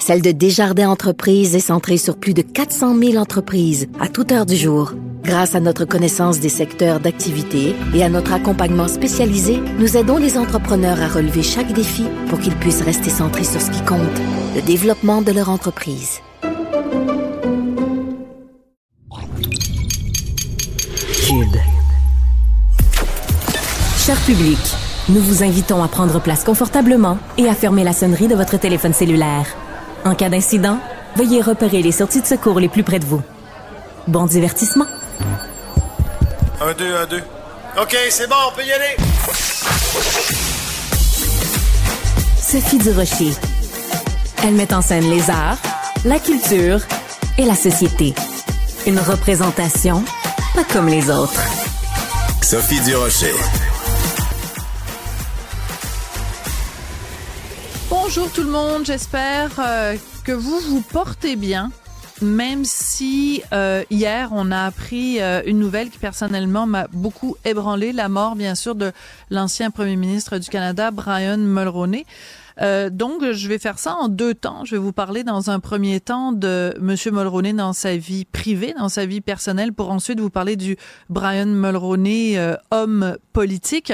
celle de Desjardins Entreprises est centrée sur plus de 400 000 entreprises à toute heure du jour. Grâce à notre connaissance des secteurs d'activité et à notre accompagnement spécialisé, nous aidons les entrepreneurs à relever chaque défi pour qu'ils puissent rester centrés sur ce qui compte, le développement de leur entreprise. Cube. Cher public, nous vous invitons à prendre place confortablement et à fermer la sonnerie de votre téléphone cellulaire. En cas d'incident, veuillez repérer les sorties de secours les plus près de vous. Bon divertissement. Un, deux, un, deux. OK, c'est bon, on peut y aller. Sophie Durocher. Elle met en scène les arts, la culture et la société. Une représentation pas comme les autres. Sophie Durocher. Bonjour tout le monde, j'espère euh, que vous vous portez bien. Même si euh, hier on a appris euh, une nouvelle qui personnellement m'a beaucoup ébranlé, la mort bien sûr de l'ancien premier ministre du Canada, Brian Mulroney. donc, je vais faire ça en deux temps. Je vais vous parler dans un premier temps de Monsieur Mulroney dans sa vie privée, dans sa vie personnelle, pour ensuite vous parler du Brian Mulroney, homme politique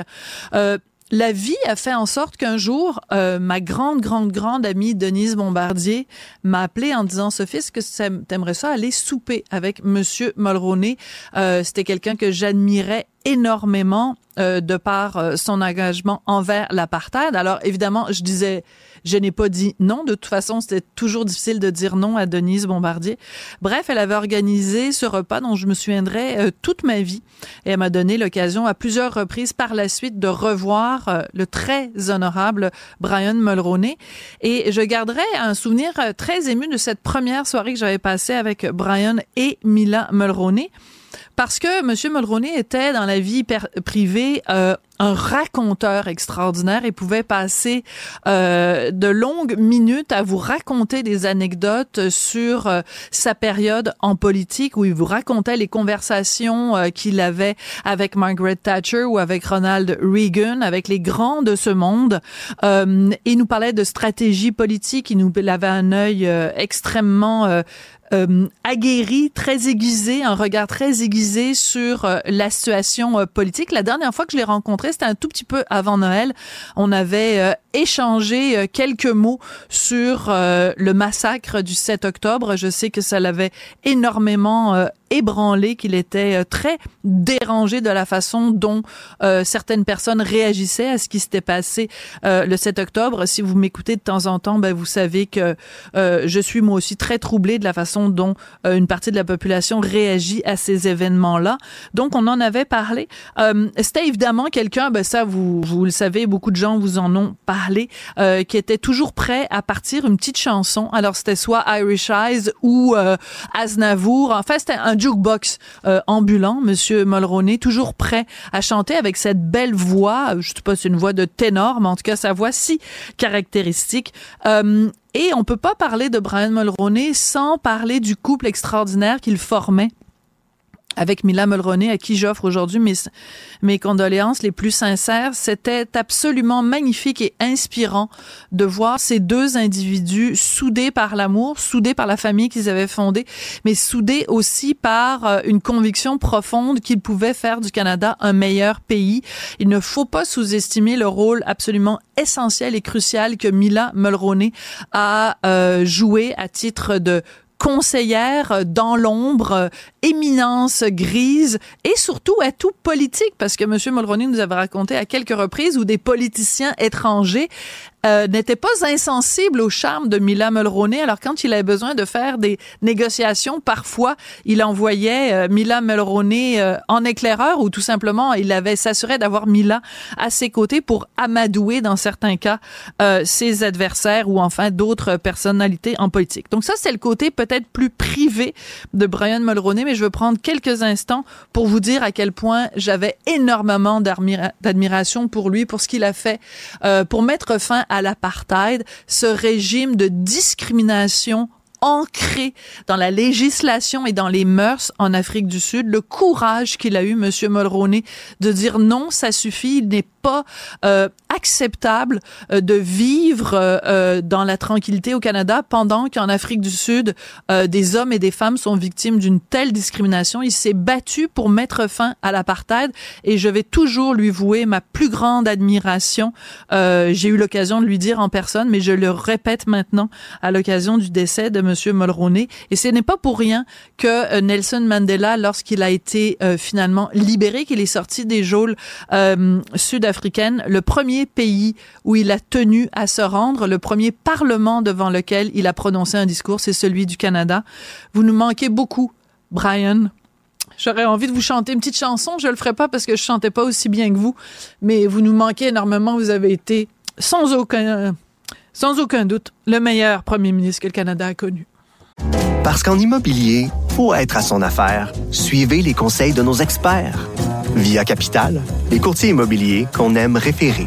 la vie a fait en sorte qu'un jour, euh, ma grande, grande, grande amie Denise Bombardier m'a appelé en disant Sophie, est-ce que t'aimerais ça aller souper avec Monsieur Mulroney? Euh, C'était quelqu'un que j'admirais énormément euh, de par son engagement envers l'apartheid. Alors évidemment, je disais je n'ai pas dit non. De toute façon, c'était toujours difficile de dire non à Denise Bombardier. Bref, elle avait organisé ce repas dont je me souviendrai euh, toute ma vie. Et elle m'a donné l'occasion à plusieurs reprises par la suite de revoir euh, le très honorable Brian Mulroney. Et je garderai un souvenir euh, très ému de cette première soirée que j'avais passée avec Brian et Mila Mulroney parce que M. Mulroney était dans la vie privée euh, un raconteur extraordinaire et pouvait passer euh, de longues minutes à vous raconter des anecdotes sur euh, sa période en politique où il vous racontait les conversations euh, qu'il avait avec Margaret Thatcher ou avec Ronald Reagan, avec les grands de ce monde. Euh, il nous parlait de stratégie politique, il nous il avait un œil extrêmement euh, aguerri, très aiguisé, un regard très aiguisé sur euh, la situation euh, politique. La dernière fois que je l'ai rencontré, c'était un tout petit peu avant Noël. On avait euh, échangé quelques mots sur le massacre du 7 octobre. Je sais que ça l'avait énormément ébranlé, qu'il était très dérangé de la façon dont certaines personnes réagissaient à ce qui s'était passé le 7 octobre. Si vous m'écoutez de temps en temps, ben, vous savez que je suis moi aussi très troublée de la façon dont euh, une partie de la population réagit à ces événements-là. Donc, on en avait parlé. Euh, C'était évidemment quelqu'un, ben ça, vous, vous le savez, beaucoup de gens vous en ont parlé, euh, qui était toujours prêt à partir une petite chanson. Alors, c'était soit Irish Eyes ou euh, Aznavour. Enfin, c'était un jukebox euh, ambulant, Monsieur Mulroney, toujours prêt à chanter avec cette belle voix. Je sais pas, c'est une voix de ténor, mais en tout cas, sa voix si caractéristique. Euh, et on peut pas parler de Brian Mulroney sans parler du couple extraordinaire qu'il formait avec Mila Mulroney, à qui j'offre aujourd'hui mes, mes condoléances les plus sincères. C'était absolument magnifique et inspirant de voir ces deux individus soudés par l'amour, soudés par la famille qu'ils avaient fondée, mais soudés aussi par euh, une conviction profonde qu'ils pouvaient faire du Canada un meilleur pays. Il ne faut pas sous-estimer le rôle absolument essentiel et crucial que Mila Mulroney a euh, joué à titre de conseillère dans l'ombre, éminence grise et surtout atout politique parce que M. Mulroney nous avait raconté à quelques reprises où des politiciens étrangers euh, n'était pas insensible au charme de Mila Mulroney. Alors quand il avait besoin de faire des négociations, parfois il envoyait euh, Mila Mulroney euh, en éclaireur ou tout simplement il avait s'assurait d'avoir Mila à ses côtés pour amadouer dans certains cas ses adversaires ou enfin d'autres personnalités en politique. Donc ça c'est le côté peut-être plus privé de Brian Mulroney, mais je veux prendre quelques instants pour vous dire à quel point j'avais énormément d'admiration pour lui, pour ce qu'il a fait pour mettre fin à l'apartheid, ce régime de discrimination ancré dans la législation et dans les mœurs en Afrique du Sud, le courage qu'il a eu, Monsieur Mulroney, de dire non, ça suffit, il n'est pas euh, acceptable euh, de vivre euh, dans la tranquillité au Canada pendant qu'en Afrique du Sud, des hommes et des femmes sont victimes d'une telle discrimination. Il s'est battu pour mettre fin à l'apartheid et je vais toujours lui vouer ma plus grande admiration. J'ai eu l'occasion de lui dire en personne, mais je le répète maintenant à l'occasion du décès de Monsieur Mulroney. Et ce n'est pas pour rien que Nelson Mandela, lorsqu'il a été finalement libéré, qu'il est sorti des geôles sud-africaines, africaine, le premier pays où il a tenu à se rendre, le premier parlement devant lequel il a prononcé un discours, c'est celui du Canada. Vous nous manquez beaucoup, Brian. J'aurais envie de vous chanter une petite chanson. Je le ferai pas parce que je chantais pas aussi bien que vous, mais vous nous manquez énormément. Vous avez été sans aucun, sans aucun doute, le meilleur premier ministre que le Canada a connu. Parce qu'en immobilier, pour être à son affaire, suivez les conseils de nos experts. Via Capital, les courtiers immobiliers qu'on aime référer.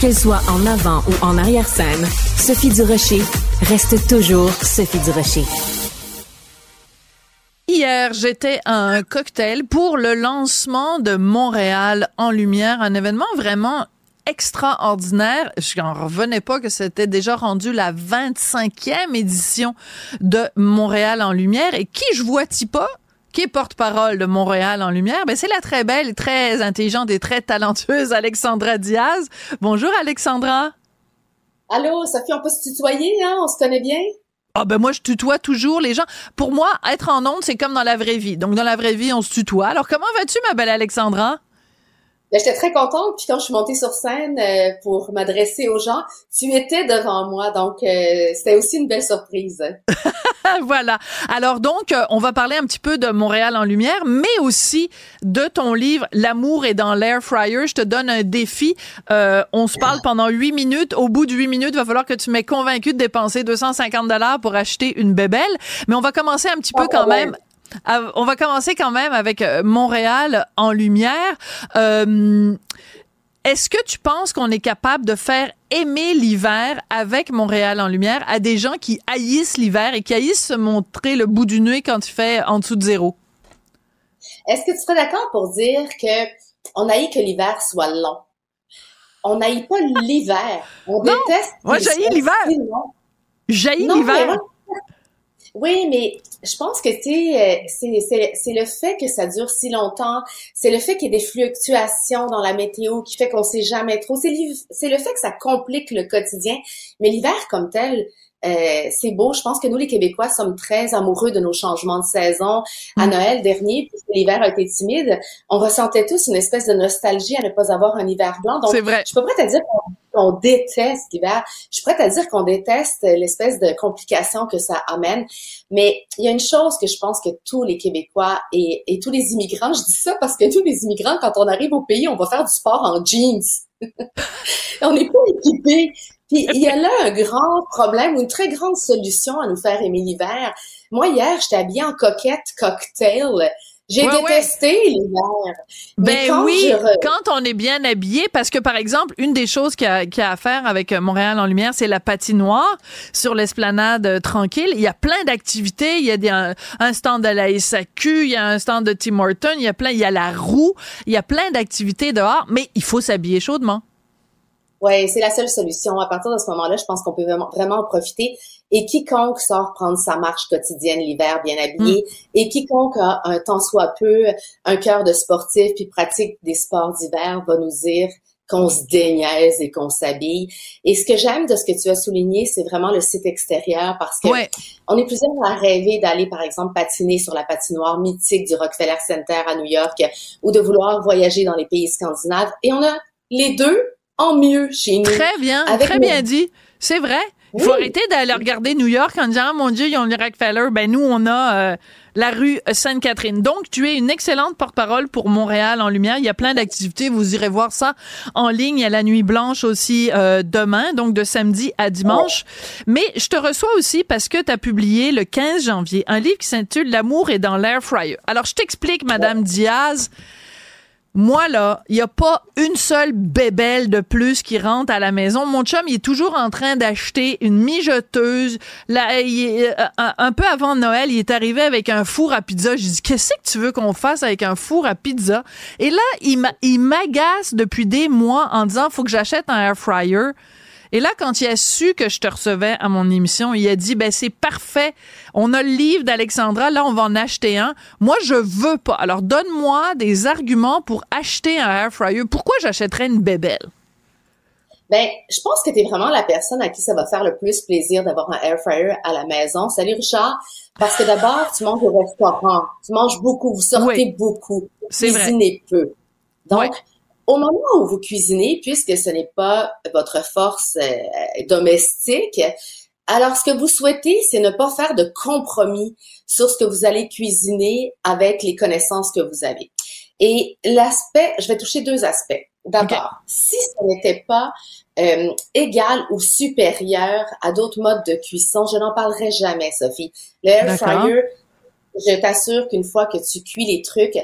Qu'elle soit en avant ou en arrière-scène, Sophie Durocher reste toujours Sophie Durocher. Hier, j'étais à un cocktail pour le lancement de Montréal en lumière, un événement vraiment extraordinaire. Je n'en revenais pas que c'était déjà rendu la 25e édition de Montréal en lumière. Et qui je vois-t-il pas? Qui est porte-parole de Montréal en lumière? Ben, c'est la très belle, très intelligente et très talentueuse Alexandra Diaz. Bonjour, Alexandra. Allô, Sophie, on peut se tutoyer, hein? On se connaît bien? Ah ben moi je tutoie toujours les gens. Pour moi, être en onde, c'est comme dans la vraie vie. Donc dans la vraie vie, on se tutoie. Alors comment vas-tu ma belle Alexandra? J'étais très contente. Puis quand je suis montée sur scène euh, pour m'adresser aux gens, tu étais devant moi. Donc, euh, c'était aussi une belle surprise. voilà. Alors donc, euh, on va parler un petit peu de Montréal en lumière, mais aussi de ton livre L'amour est dans l'air fryer. Je te donne un défi. on se parle pendant huit minutes. Au bout de huit minutes, il va falloir que tu m'aies convaincu de dépenser 250 dollars pour acheter une bébelle. Mais on va commencer un petit peu quand même ah, on va commencer quand même avec euh, Montréal en lumière. Euh, est-ce que tu penses qu'on est capable de faire aimer l'hiver avec Montréal en lumière à des gens qui haïssent l'hiver et qui haïssent se montrer le bout du nez quand il fait en dessous de zéro? Est-ce que tu serais d'accord pour dire que on haït que l'hiver soit long? On n'haït pas l'hiver. On déteste. Moi, j'haïs l'hiver. J'haïs l'hiver. Oui, mais je pense que euh, c'est le fait que ça dure si longtemps, c'est le fait qu'il y ait des fluctuations dans la météo qui fait qu'on sait jamais trop. C'est le fait que ça complique le quotidien. Mais l'hiver comme tel, euh, c'est beau. Je pense que nous, les Québécois, sommes très amoureux de nos changements de saison. À mm. Noël dernier, puisque l'hiver a été timide, on ressentait tous une espèce de nostalgie à ne pas avoir un hiver blanc. Donc, vrai. je peux pas te dire qu'on déteste l'hiver. Je suis prête à dire qu'on déteste l'espèce de complication que ça amène. Mais il y a une chose que je pense que tous les Québécois et, tous les immigrants, je dis ça parce que tous les immigrants, quand on arrive au pays, on va faire du sport en jeans. on n'est pas équipés. Puis il y a là un grand problème une très grande solution à nous faire aimer l'hiver. Moi, hier, j'étais habillée en coquette cocktail. J'ai détesté l'hiver. Ben oui, quand on est bien habillé, parce que par exemple, une des choses qu'il y, a à faire avec euh, Montréal en lumière, c'est la patinoire sur l'esplanade euh, tranquille. Il y a plein d'activités. Il y a des, un, stand de la SAQ, il y a un stand de Tim Horton, il y a plein, il y a la roue, il y a plein d'activités dehors, mais il faut s'habiller chaudement. Oui, c'est la seule solution. À partir de ce moment-là, je pense qu'on peut vraiment, vraiment en profiter. Et quiconque sort prendre sa marche quotidienne l'hiver bien habillé, mm. et quiconque a un temps soit peu, un cœur de sportif puis pratique des sports d'hiver va nous dire qu'on se déniaise et qu'on s'habille. Et ce que j'aime de ce que tu as souligné, c'est vraiment le site extérieur parce que on est plusieurs à rêver d'aller, par exemple, patiner sur la patinoire mythique du Rockefeller Center à New York ou de vouloir voyager dans les pays scandinaves. Et on a les deux en mieux chez nous. Très bien, très bien dit. C'est vrai. Il faut arrêter d'aller regarder New York en disant, oh, mon Dieu, ils ont le Rockefeller. Ben, nous, on a euh, la rue Sainte-Catherine. Donc, tu es une excellente porte-parole pour Montréal en lumière. Il y a plein d'activités. Vous irez voir ça en ligne. Il y a la Nuit Blanche aussi euh, demain, donc de samedi à dimanche. Mais je te reçois aussi parce que tu as publié le 15 janvier un livre qui s'intitule L'amour est dans l'air fryer. Alors, je t'explique, Madame Diaz. Moi, là, il n'y a pas une seule bébelle de plus qui rentre à la maison. Mon chum, il est toujours en train d'acheter une mijoteuse. Là, euh, un, peu avant Noël, il est arrivé avec un four à pizza. J'ai dit, qu'est-ce que tu veux qu'on fasse avec un four à pizza? Et là, il m'agace depuis des mois en disant, faut que j'achète un air fryer. Et là, quand il a su que je te recevais à mon émission, il a dit, ben c'est parfait. On a le livre d'Alexandra, là, on va en acheter un. Moi, je veux pas. Alors, donne-moi des arguments pour acheter un air fryer. Pourquoi j'achèterais une bébelle? Ben, je pense que tu es vraiment la personne à qui ça va faire le plus plaisir d'avoir un air fryer à la maison. Salut Richard. Parce que d'abord, tu manges au restaurant. Tu manges beaucoup. Vous sortez beaucoup. Vous cuisinez peu. Donc, au moment où vous cuisinez, puisque ce n'est pas votre force euh, domestique, alors ce que vous souhaitez, c'est ne pas faire de compromis sur ce que vous allez cuisiner avec les connaissances que vous avez. Et l'aspect, je vais toucher deux aspects. D'abord, si ce n'était pas euh, égal ou supérieur à d'autres modes de cuisson, je n'en parlerai jamais, Sophie. Le air fryer, je t'assure qu'une fois que tu cuis les trucs,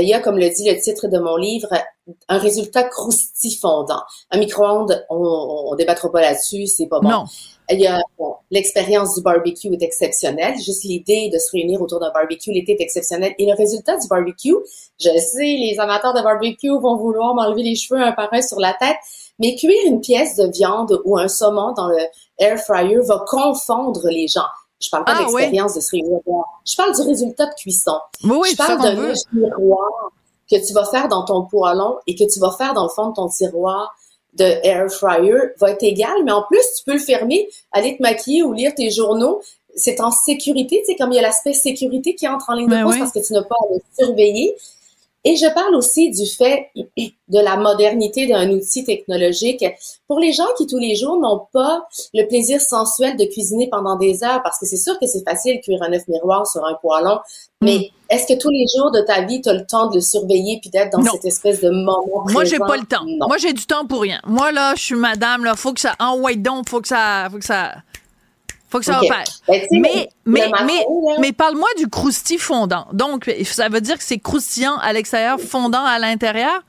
il y a, comme le dit le titre de mon livre, un résultat croustifondant. Un micro-ondes, on, on débattra pas là-dessus, c'est pas bon. Non. Il y a l'expérience du barbecue est exceptionnelle. Juste l'idée de se réunir autour d'un barbecue l'été est exceptionnel. Et le résultat du barbecue, je sais, les amateurs de barbecue vont vouloir m'enlever les cheveux un par un sur la tête, mais cuire une pièce de viande ou un saumon dans le air fryer va confondre les gens. Je parle pas ah, d'expérience de se réunir. Je parle du résultat de cuisson. Oui, je parle d'un miroir que tu vas faire dans ton poêlon et que tu vas faire dans le fond de ton tiroir de air fryer va être égal, mais en plus, tu peux le fermer, aller te maquiller ou lire tes journaux. C'est en sécurité, tu sais, comme il y a l'aspect sécurité qui entre en ligne de ben compte parce que tu n'as pas à le surveiller. Et je parle aussi du fait de la modernité d'un outil technologique pour les gens qui tous les jours n'ont pas le plaisir sensuel de cuisiner pendant des heures, parce que c'est sûr que c'est facile de cuire un œuf miroir sur un poêlon, mais mm. est-ce que tous les jours de ta vie, tu as le temps de le surveiller puis d'être dans cette espèce de moment Moi, j'ai pas le temps. Moi, j'ai du temps pour rien. Moi, là, je suis madame, là, faut que ça, en white donc, faut que ça, faut que ça, faut que ça opère. Ben, mais, mais, mais, mais parle-moi du croustillant fondant. Donc, ça veut dire que c'est croustillant à l'extérieur, fondant à l'intérieur?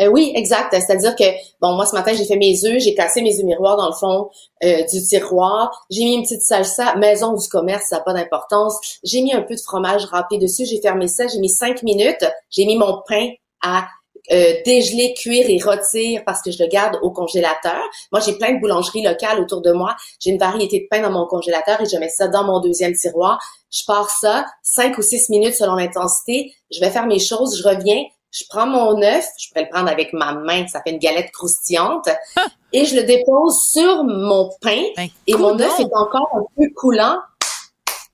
Euh, oui, exact. C'est-à-dire que, bon, moi, ce matin, j'ai fait mes œufs, j'ai cassé mes œufs miroirs dans le fond euh, du tiroir. J'ai mis une petite salsa, maison du commerce, ça n'a pas d'importance. J'ai mis un peu de fromage râpé dessus, j'ai fermé ça, j'ai mis cinq minutes. J'ai mis mon pain à euh, dégeler, cuire et rôtir parce que je le garde au congélateur. Moi, j'ai plein de boulangeries locales autour de moi. J'ai une variété de pain dans mon congélateur et je mets ça dans mon deuxième tiroir. Je pars ça, cinq ou six minutes selon l'intensité. Je vais faire mes choses, je reviens, je prends mon œuf, je pourrais le prendre avec ma main, ça fait une galette croustillante, ah! et je le dépose sur mon pain, ben, et mon œuf est encore un peu coulant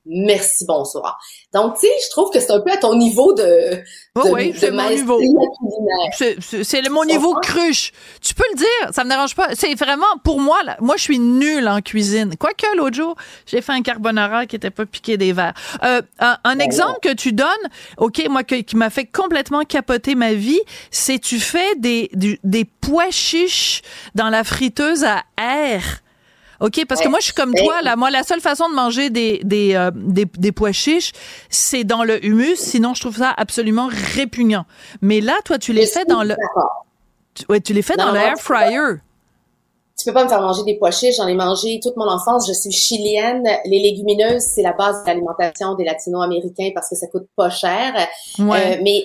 merci, bonsoir. Donc, tu sais, je trouve que c'est un peu à ton niveau de, de, oh oui, c'est mon niveau. C'est mon niveau cruche. Tu peux le dire, ça me dérange pas. C'est vraiment, pour moi, là, moi, je suis nulle en cuisine. Quoique, l'autre jour, j'ai fait un carbonara qui était pas piqué des verres. Euh, un, ben exemple que tu donnes, OK, moi, qui m'a fait complètement capoter ma vie, c'est tu fais des, des pois chiches dans la friteuse à air OK, parce que moi, je suis comme toi, là. Moi, la seule façon de manger des, des, euh, des, des, pois chiches, c'est dans le humus. Sinon, je trouve ça absolument répugnant. Mais là, toi, tu les fais dans le... Ouais, tu les fais dans le air fryer. Tu peux pas me faire manger des pois chiches. J'en ai mangé toute mon enfance. Je suis chilienne. Les légumineuses, c'est la base de l'alimentation des latino-américains parce que ça coûte pas cher. Ouais. Euh, mais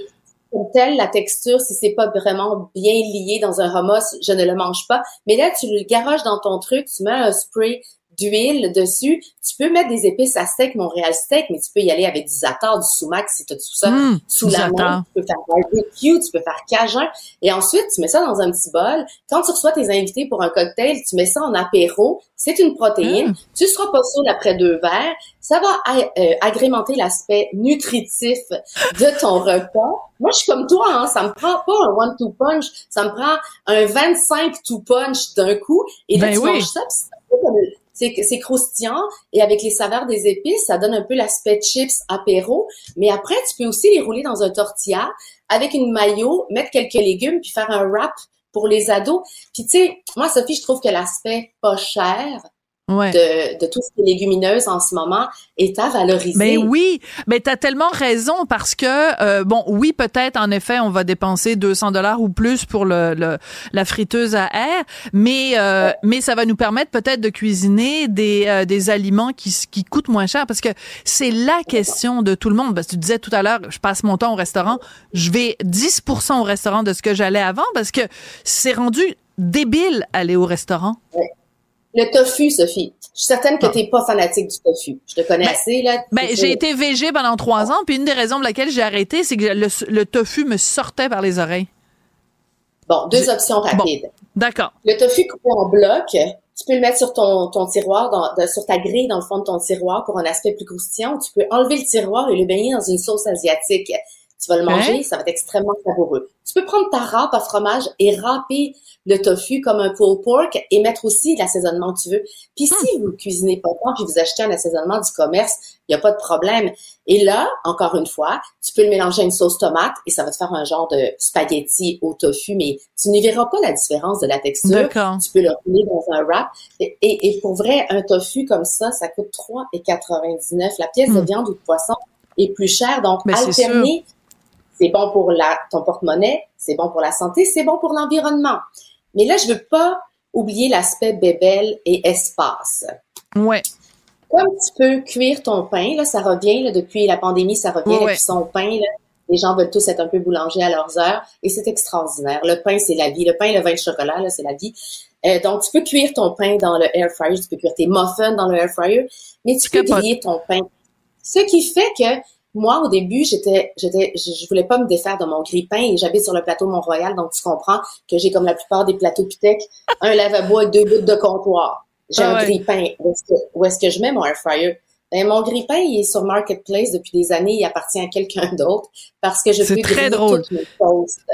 comme la texture, si c'est pas vraiment bien lié dans un hummus, je ne le mange pas. Mais là, tu le garoches dans ton truc, tu mets un spray d'huile dessus. Tu peux mettre des épices à steak, Montréal steak, mais tu peux y aller avec du zatar, du sumac si tu as tout ça mmh, sous la main. Tu peux faire barbecue, tu peux faire cajun. Et ensuite, tu mets ça dans un petit bol. Quand tu reçois tes invités pour un cocktail, tu mets ça en apéro. C'est une protéine. Mmh. Tu seras pas saoul après deux verres. Ça va euh, agrémenter l'aspect nutritif de ton repas. Moi, je suis comme toi, hein, ça me prend pas un one-two punch, ça me prend un 25 two punch d'un coup. Et là, ben tu manges ça, c'est croustillant et avec les saveurs des épices, ça donne un peu l'aspect chips apéro. Mais après, tu peux aussi les rouler dans un tortilla avec une maillot, mettre quelques légumes puis faire un wrap pour les ados. Puis tu sais, moi Sophie, je trouve que l'aspect pas cher, ouais. de, de tout ce qui est légumineuse en ce moment est à valoriser. Mais ben oui, mais tu as tellement raison parce que, euh, bon, oui, peut-être, en effet, on va dépenser 200 dollars ou plus pour le, le, la friteuse à air, mais, euh, mais ça va nous permettre peut-être de cuisiner des, euh, des aliments qui, qui coûtent moins cher parce que c'est la question de tout le monde. Parce que tu disais tout à l'heure, je passe mon temps au restaurant, je vais 10% au restaurant de ce que j'allais avant parce que c'est rendu débile aller au restaurant. Le tofu, Sophie. Je suis certaine que tu n'es pas fanatique du tofu. Je te connais ben, assez, là. Ben, j'ai été végé pendant trois ans, puis une des raisons pour laquelle j'ai arrêté, c'est que le, tofu me sortait par les oreilles. Bon, deux options rapides. D'accord. Le tofu coupé en bloc, tu peux le mettre sur ton, ton tiroir, dans, sur ta grille dans le fond de ton tiroir pour un aspect plus croustillant. Tu peux enlever le tiroir et le baigner dans une sauce asiatique. Tu vas le manger, hein? ça va être extrêmement savoureux. Tu peux prendre ta râpe à fromage et râper le tofu comme un pulled pork et mettre aussi l'assaisonnement que tu veux. Puis si hmm. vous cuisinez pas tant puis vous achetez un assaisonnement du commerce, il n'y a pas de problème. Et là, encore une fois, tu peux le mélanger à une sauce tomate et ça va te faire un genre de spaghetti au tofu, mais tu n'y verras pas la différence de la texture. Tu peux le rouler dans un wrap. Et, et, pour vrai, un tofu comme ça, ça coûte 3,99. La pièce de hmm. viande ou de poisson est plus chère. Donc, ben, alterner c'est bon pour la, ton porte-monnaie, c'est bon pour la santé, c'est bon pour l'environnement. Mais là, je veux pas oublier l'aspect bébelle et espace. Ouais. Comme tu peux cuire ton pain, là, ça revient, là, depuis la pandémie, ça revient, ouais, son pain, là. Les gens veulent tous être un peu boulanger à leurs heures et c'est extraordinaire. Le pain, c'est la vie. Le pain, le vin de chocolat, là, c'est la vie. Euh, donc, tu peux cuire ton pain dans le air fryer, tu peux cuire tes muffins dans le air fryer, mais tu peux griller ton pain. Ce qui fait que moi, au début, j'étais, j'étais, je, voulais pas me défaire de mon grille-pain et j'habite sur le plateau Mont-Royal, donc tu comprends que j'ai comme la plupart des plateaux Pitec, un lavabo et deux bouts de comptoir. J'ai un grille-pain. Où est-ce que, je mets mon air fryer? Ben, mon grille-pain, il est sur Marketplace depuis des années. Il appartient à quelqu'un d'autre parce que je peux très drôle.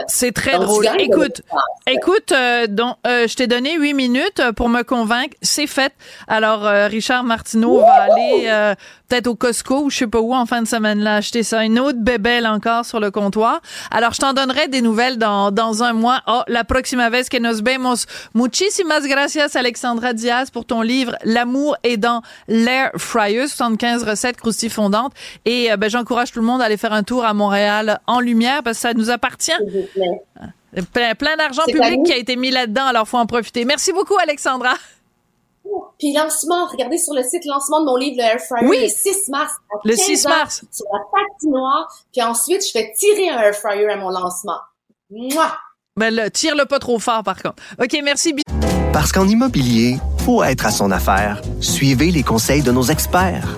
C'est très drôle. Écoute, écoute, euh, donc, euh, je t'ai donné huit minutes pour me convaincre. C'est fait. Alors, euh, Richard Martineau va aller peut-être au Costco ou je sais pas où en fin de semaine là acheter ça. Une autre bébelle encore sur le comptoir. Alors, je t'en donnerai des nouvelles dans, dans un mois. Oh, la próxima vez que nos vemos. Muchísimas gracias, Alexandra Diaz, pour ton livre L'amour est dans l'air fryer, 75 recettes croustifondantes. Et ben, j'encourage tout le monde à aller faire un tour à Montréal en lumière parce que ça nous appartient. Plein, plein d'argent public qui a été mis là-dedans, alors faut en profiter. Merci beaucoup, Alexandra. Puis lancement, regardez sur le site lancement de mon livre, le Air Fryer, oui. le 6 mars. le 6 mars. Sur la patinoire. Puis ensuite, je fais tirer un Air Fryer à mon lancement. Moi. Ben là, tire-le pas trop fort, par contre. OK, merci. Parce qu'en immobilier, pour être à son affaire, suivez les conseils de nos experts.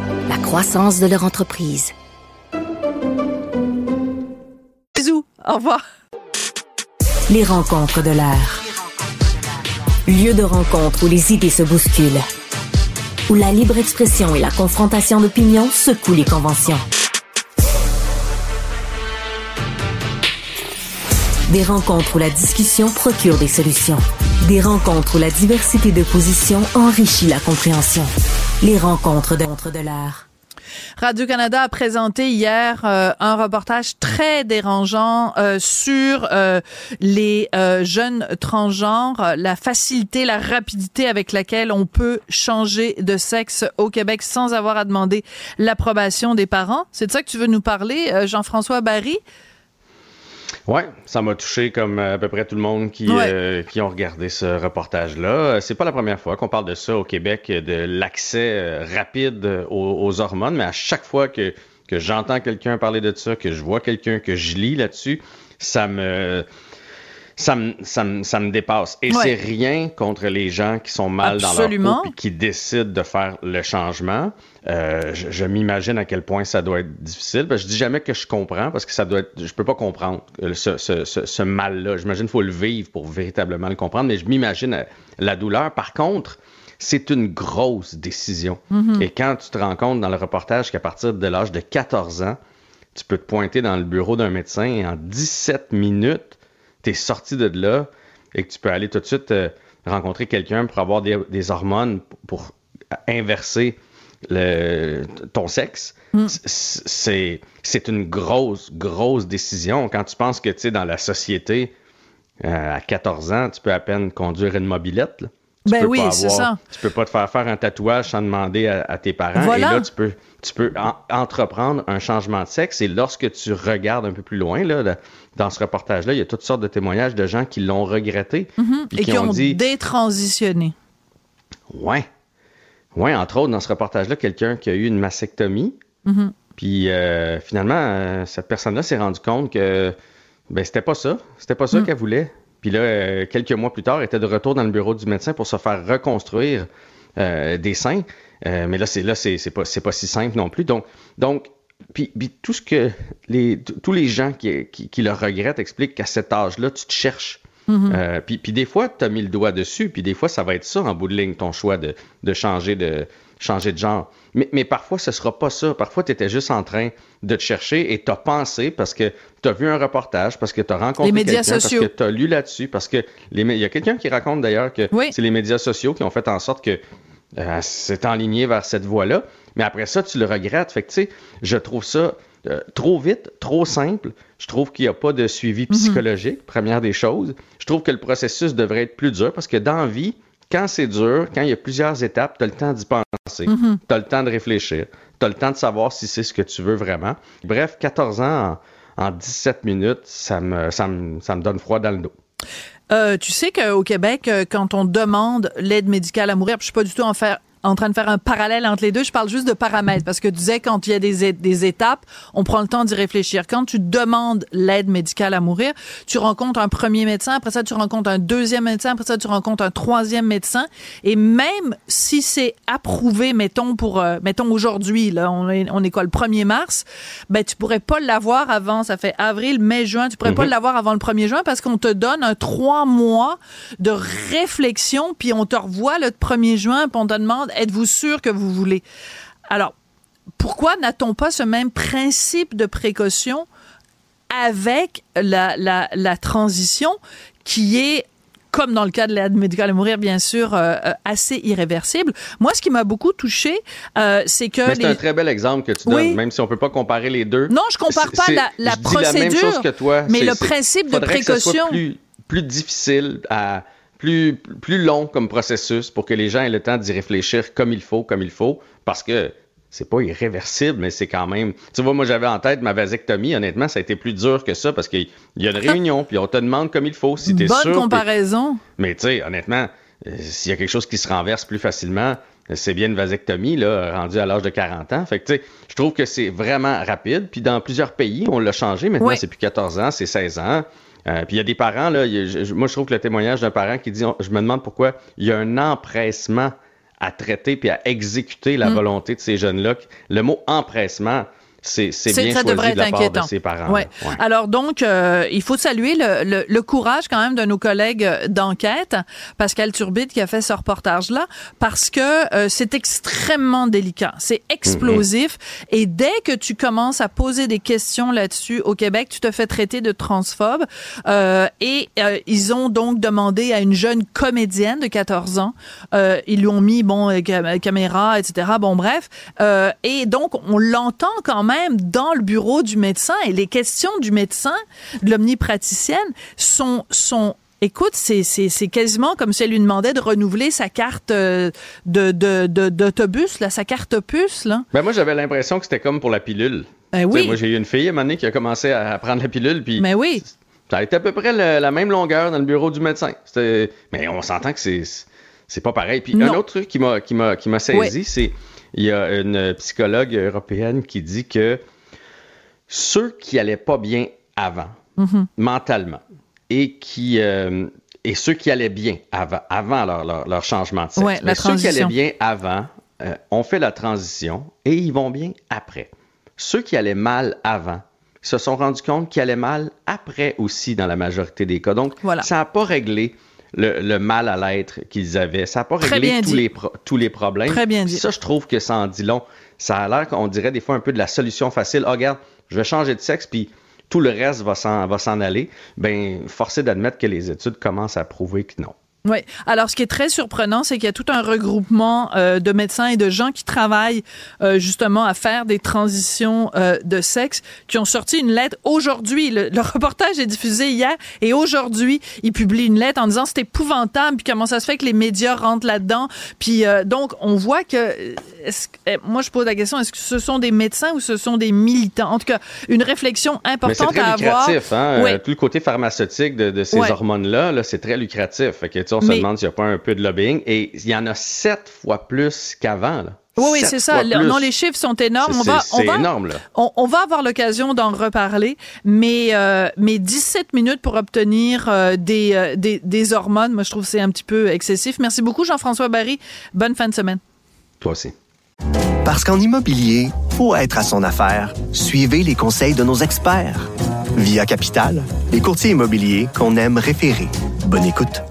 la croissance de leur entreprise. Bisous, au revoir. Les rencontres de l'air. Lieu de rencontre où les idées se bousculent où la libre expression et la confrontation d'opinions secouent les conventions. Des rencontres où la discussion procure des solutions. Des rencontres où la diversité de positions enrichit la compréhension. Les rencontres de, de l'art. Radio-Canada a présenté hier euh, un reportage très dérangeant euh, sur euh, les jeunes transgenres, la facilité, la rapidité avec laquelle on peut changer de sexe au Québec sans avoir à demander l'approbation des parents. C'est de ça que tu veux nous parler, Jean-François Barry? Oui, ça m'a touché comme à peu près tout le monde qui, euh, qui ont regardé ce reportage-là. C'est pas la première fois qu'on parle de ça au Québec, de l'accès euh, rapide aux, hormones, mais à chaque fois que, que j'entends quelqu'un parler de ça, que je vois quelqu'un, que je lis là-dessus, ça me ça me, ça me, ça me dépasse. Et c'est rien contre les gens qui sont mal dans leur peau et qui décident de faire le changement. Euh, je, m'imagine à quel point ça doit être difficile. Je je dis jamais que je comprends parce que ça doit être, je peux pas comprendre ce, ce, ce, mal-là. J'imagine qu'il faut le vivre pour véritablement le comprendre, mais je m'imagine euh, la douleur. Par contre, c'est une grosse décision. Mm-hmm. Et quand tu te rends compte dans le reportage qu'à partir de l'âge de 14 ans, tu peux te pointer dans le bureau d'un médecin et en 17 minutes, tu es sorti de là et que tu peux aller tout de suite euh, rencontrer quelqu'un pour avoir des, hormones pour inverser le, ton sexe, mm. c'est une grosse, grosse décision. Quand tu penses que, tu sais, dans la société, euh, à 14 ans, tu peux à peine conduire une mobilette. Ben oui, c'est ça. Tu peux pas te faire faire un tatouage sans demander à, tes parents. Et là, tu peux, tu peux entreprendre un changement de sexe. Et lorsque tu regardes un peu plus loin, là, dans ce reportage-là, il y a toutes sortes de témoignages de gens qui l'ont regretté. Mm-hmm. et qui, ont, dit, détransitionné. Ouais. Ouais, entre autres, dans ce reportage-là, quelqu'un qui a eu une mastectomie. Mm-hmm. Puis euh, finalement, euh, cette personne-là s'est rendue compte que ben, c'était pas ça. C'était pas ça mm. qu'elle voulait. Puis là, euh, quelques mois plus tard, était de retour dans le bureau du médecin pour se faire reconstruire des seins. mais là, c'est là, c'est pas, pas si simple non plus. Donc, donc puis, tout ce que les, tous les gens qui, qui, le regrettent expliquent qu'à cet âge-là, tu te cherches. Mm-hmm. Euh, puis, puis, des fois, tu as mis le doigt dessus, puis des fois, ça va être ça en bout de ligne, ton choix de, de changer de changer de genre. Mais, mais parfois, ce sera pas ça. Parfois, tu étais juste en train de te chercher et tu as pensé parce que tu as vu un reportage, parce que tu as rencontré quelqu'un, parce que tu as lu là-dessus, parce que les, il y a quelqu'un qui raconte d'ailleurs que c'est les médias sociaux qui ont fait en sorte que euh, c'est enligné vers cette voie-là. Mais après ça, tu le regrettes. Fait que, tu sais, je trouve ça euh, trop vite, trop simple. Je trouve qu'il n'y a pas de suivi mhm. psychologique, première des choses. Je trouve que le processus devrait être plus dur parce que dans la vie, quand c'est dur, quand il y a plusieurs étapes, tu as le temps d'y penser. Mhm. Tu as le temps de réfléchir. Tu as le temps de savoir si c'est ce que tu veux vraiment. Bref, 14 ans en, 17 minutes, ça me, ça, me, ça me donne froid dans le dos. Euh, tu sais qu'au Québec, euh, quand on demande l'aide médicale à mourir, je suis pas du tout en faire en train de faire un parallèle entre les deux. Je parle juste de paramètres parce que tu disais quand il y a des, des étapes, on prend le temps d'y réfléchir. Quand tu demandes l'aide médicale à mourir, tu rencontres un premier médecin, après ça tu rencontres un deuxième médecin, après ça tu rencontres un troisième médecin et même si c'est approuvé, mettons pour euh, mettons aujourd'hui là, on est on est quoi le 1er mars, ben tu pourrais pas l'avoir avant, ça fait avril, mai, juin, tu pourrais pas mhm. l'avoir avant le 1er juin parce qu'on te donne un trois mois de réflexion puis on te revoit le 1er juin puis on te demande êtes-vous sûr que vous voulez? Alors, pourquoi n'a-t-on pas ce même principe de précaution avec la, la, transition qui est comme dans le cas de l'aide médicale à mourir, bien sûr, euh, euh, assez irréversible? Moi, ce qui m'a beaucoup touché, euh, c'est que... c'est un très bel exemple que tu donnes, même si on peut pas comparer les deux. Non, je compare pas la, la procédure, la même chose que toi. mais le principe de précaution... plus, plus difficile à plus, plus long comme processus pour que les gens aient le temps d'y réfléchir comme il faut, comme il faut, parce que c'est pas irréversible, mais c'est quand même. Tu vois, moi, j'avais en tête ma vasectomie. Honnêtement, ça a été plus dur que ça parce qu'il y a une réunion, puis on te demande comme il faut. Si t'es Bonne comparaison. Mais tu sais, honnêtement, euh, s'il y a quelque chose qui se renverse plus facilement, c'est bien une vasectomie, là, rendue à l'âge de 40 ans. Fait que, tu sais, je trouve que c'est vraiment rapide. Puis dans plusieurs pays, on l'a changé. Maintenant, c'est plus 14 ans, c'est 16 ans. Euh, puis il y a des parents, là, moi je trouve que le témoignage d'un parent qui dit Je me demande pourquoi il y a un empressement à traiter puis à exécuter la mm. volonté de ces jeunes-là. Le mot empressement, c'est bien ça devrait être inquiétant. de ses parents. Ouais. Alors donc, euh, il faut saluer le, le, courage quand même de nos collègues d'enquête, Pascal Turbide qui a fait ce reportage-là, parce que euh, c'est extrêmement délicat, c'est explosif, mm-hmm. et dès que tu commences à poser des questions là-dessus au Québec, tu te fais traiter de transphobe. Euh, et euh, ils ont donc demandé à une jeune comédienne de 14 ans, ils lui ont mis bon caméra, etc. Bon bref, et donc on l'entend quand même même dans le bureau du médecin et les questions du médecin, de l'omnipraticienne, sont, sont Écoute, c'est, quasiment comme si elle lui demandait de renouveler sa carte euh, de, d'autobus, là, sa carte puce. Là. Ben moi, j'avais l'impression que c'était comme pour la pilule. Ben oui. moi, j'ai eu une fille à un moment donné qui a commencé à prendre la pilule. Puis Mais ben oui. Ça a été à peu près la même longueur dans le bureau du médecin. Mais on s'entend que c'est, c'est pas pareil. Puis un autre truc qui m'a, qui m'a, qui m'a saisi, c'est il y a une psychologue européenne qui dit que ceux qui allaient pas bien avant, mhm. mentalement, et qui euh, et ceux qui allaient bien avant, avant leur, leur, changement de sexe, ceux qui allaient bien avant euh, ont fait la transition et ils vont bien après. Ceux qui allaient mal avant se sont rendus compte qu'ils allaient mal après aussi dans la majorité des cas. Donc, ça n'a pas réglé le, mal à l'être qu'ils avaient. Ça n'a pas réglé tous les, tous les problèmes. Très bien dit. Ça, je trouve que ça en dit long. Ça a l'air qu'on dirait des fois un peu de la solution facile. oh, regarde, je vais changer de sexe, puis tout le reste va s'en aller. Ben, forcé d'admettre que les études commencent à prouver que non. Oui. Alors, ce qui est très surprenant, c'est qu'il y a tout un regroupement euh, de médecins et de gens qui travaillent euh, justement à faire des transitions euh, de sexe, qui ont sorti une lettre aujourd'hui. Le, reportage est diffusé hier et aujourd'hui, ils publient une lettre en disant c'est épouvantable, puis comment ça se fait que les médias rentrent là-dedans. Puis donc, on voit que, eh, moi, je pose la question est-ce que ce sont des médecins ou ce sont des militants? En tout cas, une réflexion importante à avoir. Hein? Oui. Tout le côté pharmaceutique de, de ces hormones-là, -là, c'est très lucratif. Fait que, on se demande s'il n'y a pas un peu de lobbying. Et il y en a sept fois plus qu'avant. Oui, oui, c'est ça. Non, les chiffres sont énormes. C'est on va, énorme, là. On, va avoir l'occasion d'en reparler, mais, euh, mais 17 minutes pour obtenir euh, des, euh, des, des, hormones, moi, je trouve que c'est un petit peu excessif. Merci beaucoup, Jean-François Barry. Bonne fin de semaine. Toi aussi. Parce qu'en immobilier, faut être à son affaire. Suivez les conseils de nos experts. Via Capital, les courtiers immobiliers qu'on aime référer. Bonne écoute.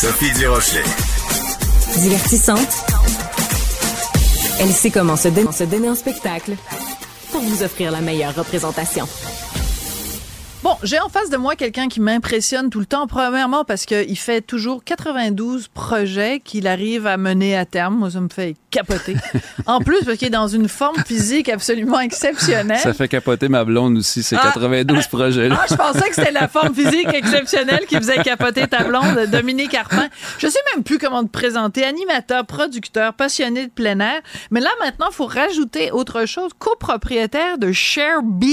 Sophie Durocher. Divertissante. Elle sait comment se, donner, en spectacle pour vous offrir la meilleure représentation. Bon, j'ai en face de moi quelqu'un qui m'impressionne tout le temps. Premièrement, parce qu'il fait toujours 92 projets qu'il arrive à mener à terme. Moi, ça me fait capoter. en plus, parce qu'il est dans une forme physique absolument exceptionnelle. Ça fait capoter ma blonde aussi, ces 92 ah. projets-là. Ah, je pensais que c'était la forme physique exceptionnelle qui faisait capoter ta blonde, Dominique Arpin. Je sais même plus comment te présenter. Animateur, producteur, passionné de plein air. Mais là, maintenant, il faut rajouter autre chose. Copropriétaire de Share B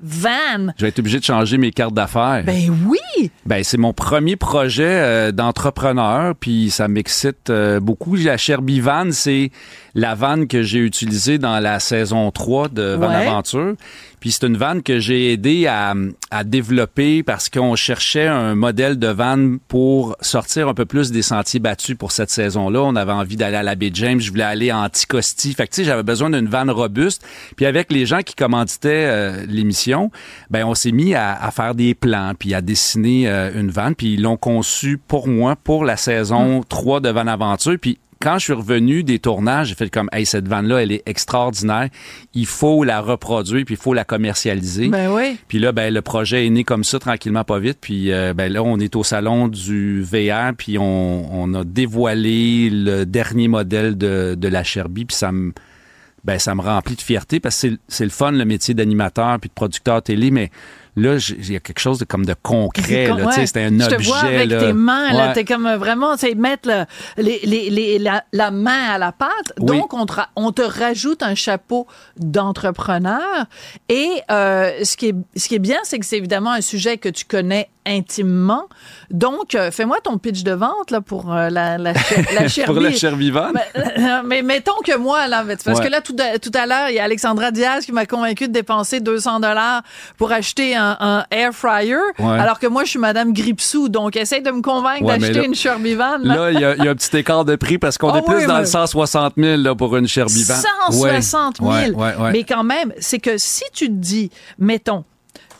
van. Je vais être obligé de changer mes cartes d'affaires. Ben oui. Ben c'est mon premier projet euh, d'entrepreneur, puis ça m'excite euh, beaucoup. La Sherby Van, c'est la vanne que j'ai utilisée dans la saison 3 de Van Aventure. Puis c'est une vanne que j'ai aidé à, à, développer parce qu'on cherchait un modèle de vanne pour sortir un peu plus des sentiers battus pour cette saison-là. On avait envie d'aller à la baie James, je voulais aller à Anticosti. Fait que tu sais, j'avais besoin d'une vanne robuste. Puis avec les gens qui commanditaient euh, l'émission, ben on s'est mis à, à, faire des plans puis à dessiner euh, une vanne. Puis ils l'ont conçu pour moi pour la saison 3 de Van Aventure. Puis quand je suis revenu des tournages, j'ai fait comme, hey, cette vanne-là, elle est extraordinaire. Il faut la reproduire, puis il faut la commercialiser. Ben oui. Puis là, ben, le projet est né comme ça, tranquillement, pas vite. Puis euh, ben là, on est au salon du VR, puis on, on a dévoilé le dernier modèle de, de la Sherby, puis ça me ben ça me remplit de fierté parce que c'est le fun le métier d'animateur puis de producteur télé mais Là, il y a quelque chose de comme de concret. Ouais. C'était un objet. Je te vois avec là. tes mains. Là, t'es comme vraiment, c'est mettre les, les, les, la, la, main à la pâte. Donc, on te, on te rajoute un chapeau d'entrepreneur. Et euh, ce, qui est, ce qui est bien, c'est que c'est évidemment un sujet que tu connais intimement. Donc, euh, fais-moi ton pitch de vente là, pour euh, la, la, la chair Pour la chair vivante? Mais, mais, mettons que moi, là, parce que là, tout à, tout à l'heure, il y a Alexandra Diaz qui m'a convaincu de dépenser 200 dollars pour acheter un, un air fryer, alors que moi, je suis Madame Gripsou. Donc, essaye de me convaincre d'acheter une chair vivante. Là, il y, y, a un petit écart de prix parce qu'on oh est plus dans le 160 000 là, pour une chair vivante. 160 000! Mais quand même, c'est que si tu te dis, mettons,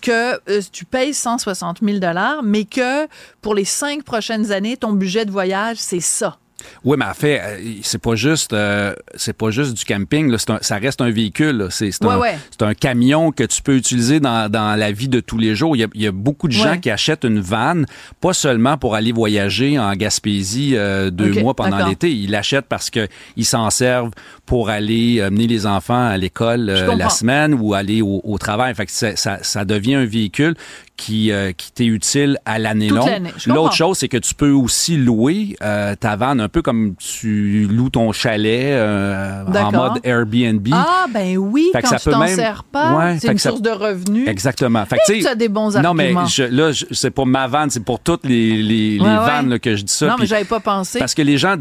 que euh, tu payes 160 000 mais que pour les cinq prochaines années, ton budget de voyage, c'est ça. Oui, mais en fait, euh, c'est pas juste euh, c'est pas juste du camping. Là. Un, ça reste un véhicule. C'est un, un, camion que tu peux utiliser dans, dans, la vie de tous les jours. Il y a, il y a beaucoup de gens qui achètent une vanne, pas seulement pour aller voyager en Gaspésie euh, deux mois pendant l'été. Ils l'achètent parce qu'ils s'en servent pour aller amener les enfants à l'école la semaine ou aller au, au travail. Fait que ça, ça devient un véhicule qui, euh, qui t'est utile à l'année longue. L'autre chose, c'est que tu peux aussi louer euh, ta vanne un peu comme tu loues ton chalet euh, en mode Airbnb. Ah, ben oui, fait quand ça tu t'en sers pas, c'est une source de revenus. Exactement. Fait que, tu as des bons arguments. Non, mais je, là, c'est pour ma vanne, c'est pour toutes les, les, les vannes là, que je dis ça. Non, mais j'avais pas pensé. Parce que les gens...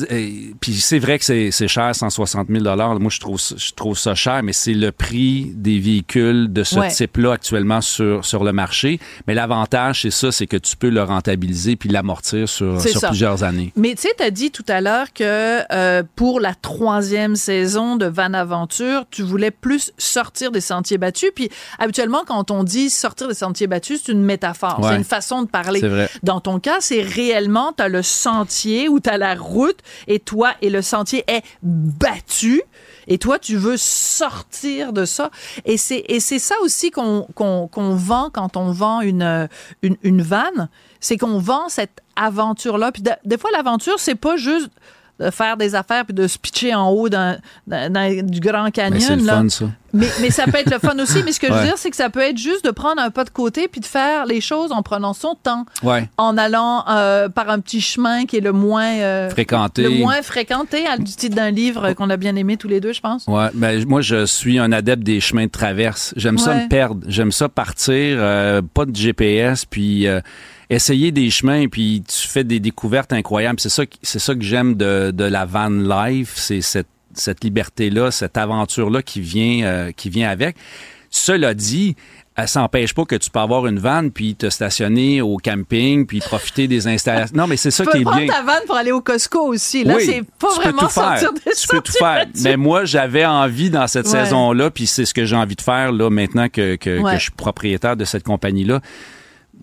Puis c'est vrai que c'est cher, 160 000 Moi, je trouve, je trouve ça cher, mais c'est le prix des véhicules de ce type-là actuellement sur, sur le marché. Mais l'avantage, c'est ça, c'est que tu peux le rentabiliser puis l'amortir sur, sur plusieurs années. Mais tu sais, tu as dit tout à l'heure que euh, pour la troisième saison de Van Aventure, tu voulais plus sortir des sentiers battus. Puis habituellement, quand on dit sortir des sentiers battus, c'est une métaphore. C'est une façon de parler. Vrai. Dans ton cas, c'est réellement, tu as le sentier ou tu as la route et toi, et le sentier est battu. Et toi, tu veux sortir de ça. Et c'est, et c'est ça aussi qu'on, qu'on, qu'on vend quand on vend une, une, une vanne. C'est qu'on vend cette aventure-là. Puis des fois, l'aventure, c'est pas juste de faire des affaires puis de se pitcher en haut d'un, du Grand Canyon. Mais c'est le fun, ça. Mais, mais, ça peut être le fun aussi. Mais ce que je veux dire, c'est que ça peut être juste de prendre un pas de côté puis de faire les choses en prenant son temps. Ouais. En allant euh, par un petit chemin qui est le moins... Euh, fréquenté. Le moins fréquenté, du titre d'un livre qu'on a bien aimé tous les deux, je pense. Ouais. Ben, moi, je suis un adepte des chemins de traverse. J'aime ça me perdre. J'aime ça partir, euh, pas de GPS, puis essayer des chemins puis tu fais des découvertes incroyables. C'est ça, c'est ça que j'aime de, de la van life, c'est cette, cette liberté-là, cette aventure-là qui vient, euh, qui vient avec. Cela dit, ça n'empêche pas que tu peux avoir une vanne puis te stationner au camping puis profiter des installations. Non, mais c'est ça qui est bien. Tu peux prendre ta vanne pour aller au Costco aussi. Là, c'est pas vraiment sortir des Tu peux tout faire. Mais moi, j'avais envie dans cette saison-là, puis c'est ce que j'ai envie de faire là maintenant que, que, que je suis propriétaire de cette compagnie-là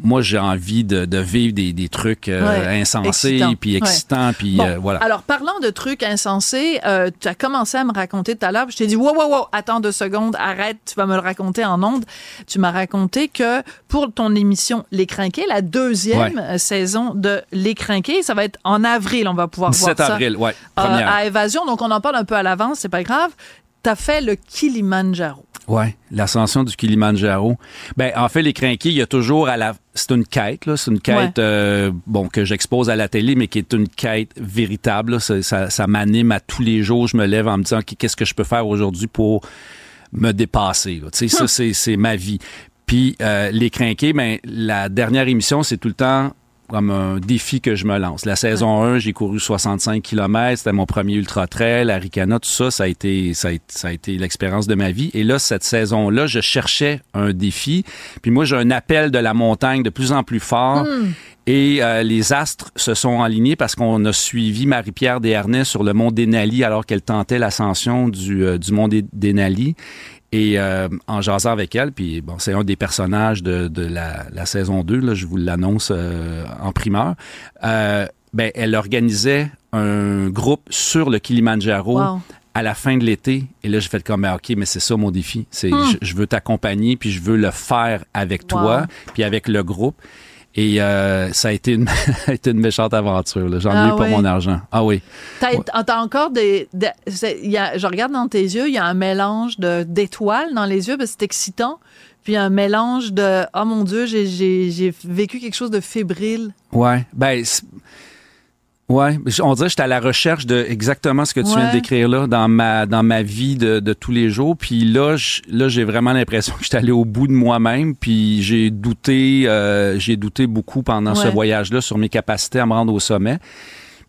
moi, j'ai envie de, de, vivre des, des trucs euh, insensés, puis excitants, puis euh, voilà. Alors, parlant de trucs insensés, euh, tu as commencé à me raconter tout à l'heure, je t'ai dit, wow, wow, wow, attends deux secondes, arrête, tu vas me le raconter en ondes. Tu m'as raconté que pour ton émission Les Crinqués, la deuxième saison de Les Crinqués, ça va être en avril, on va pouvoir voir ça. avril, ouais, première. à Évasion, donc on en parle un peu à l'avance, c'est pas grave. Tu as fait le Kilimanjaro. Oui, l'ascension du Kilimanjaro. Ben, en fait, les crinqués, il y a toujours à la. C'est une quête, là. C'est une quête, euh, bon, que j'expose à la télé, mais qui est une quête véritable. Ça, ça, m'anime à tous les jours. Je me lève en me disant, qu'est-ce que je peux faire aujourd'hui pour me dépasser. Tu sais, ça, c'est ma vie. Puis euh, les crinqués, ben, la dernière émission, c'est tout le temps comme un défi que je me lance. La saison 1, j'ai couru 65 km, c'était mon premier ultra trail, Ricana, tout ça, ça a été ça a, été l'expérience de ma vie et là cette saison-là, je cherchais un défi. Puis moi j'ai un appel de la montagne de plus en plus fort. Hmm. Et euh, les astres se sont alignés parce qu'on a suivi Marie-Pierre Desharnais sur le mont Denali alors qu'elle tentait l'ascension du, euh, du mont Denali. Et euh, en jasant avec elle, puis bon, c'est un des personnages de, de la, la, saison 2, là, je vous l'annonce euh, en primeur. Euh, ben, elle organisait un groupe sur le Kilimanjaro à la fin de l'été. Et là, j'ai fait comme, ben, OK, mais c'est ça mon défi. C'est, hmm. je, veux t'accompagner, puis je veux le faire avec toi, puis avec le groupe. Et euh, ça a été une, une méchante aventure. J'en ai ah eu pour mon argent. Ah oui. T'as encore des... y a, je regarde dans tes yeux, il y a un mélange d'étoiles dans les yeux, parce que c'est excitant. Puis un mélange de « Oh mon Dieu, j'ai vécu quelque chose de fébrile ». Ouais. Ben, Ouais, on dirait que j'étais à la recherche de exactement ce que tu viens de décrire là dans ma dans ma vie de, de tous les jours. Puis là, là, j'ai vraiment l'impression que j'étais allé au bout de moi-même. Puis j'ai douté, euh, j'ai douté beaucoup pendant ce voyage-là sur mes capacités à me rendre au sommet.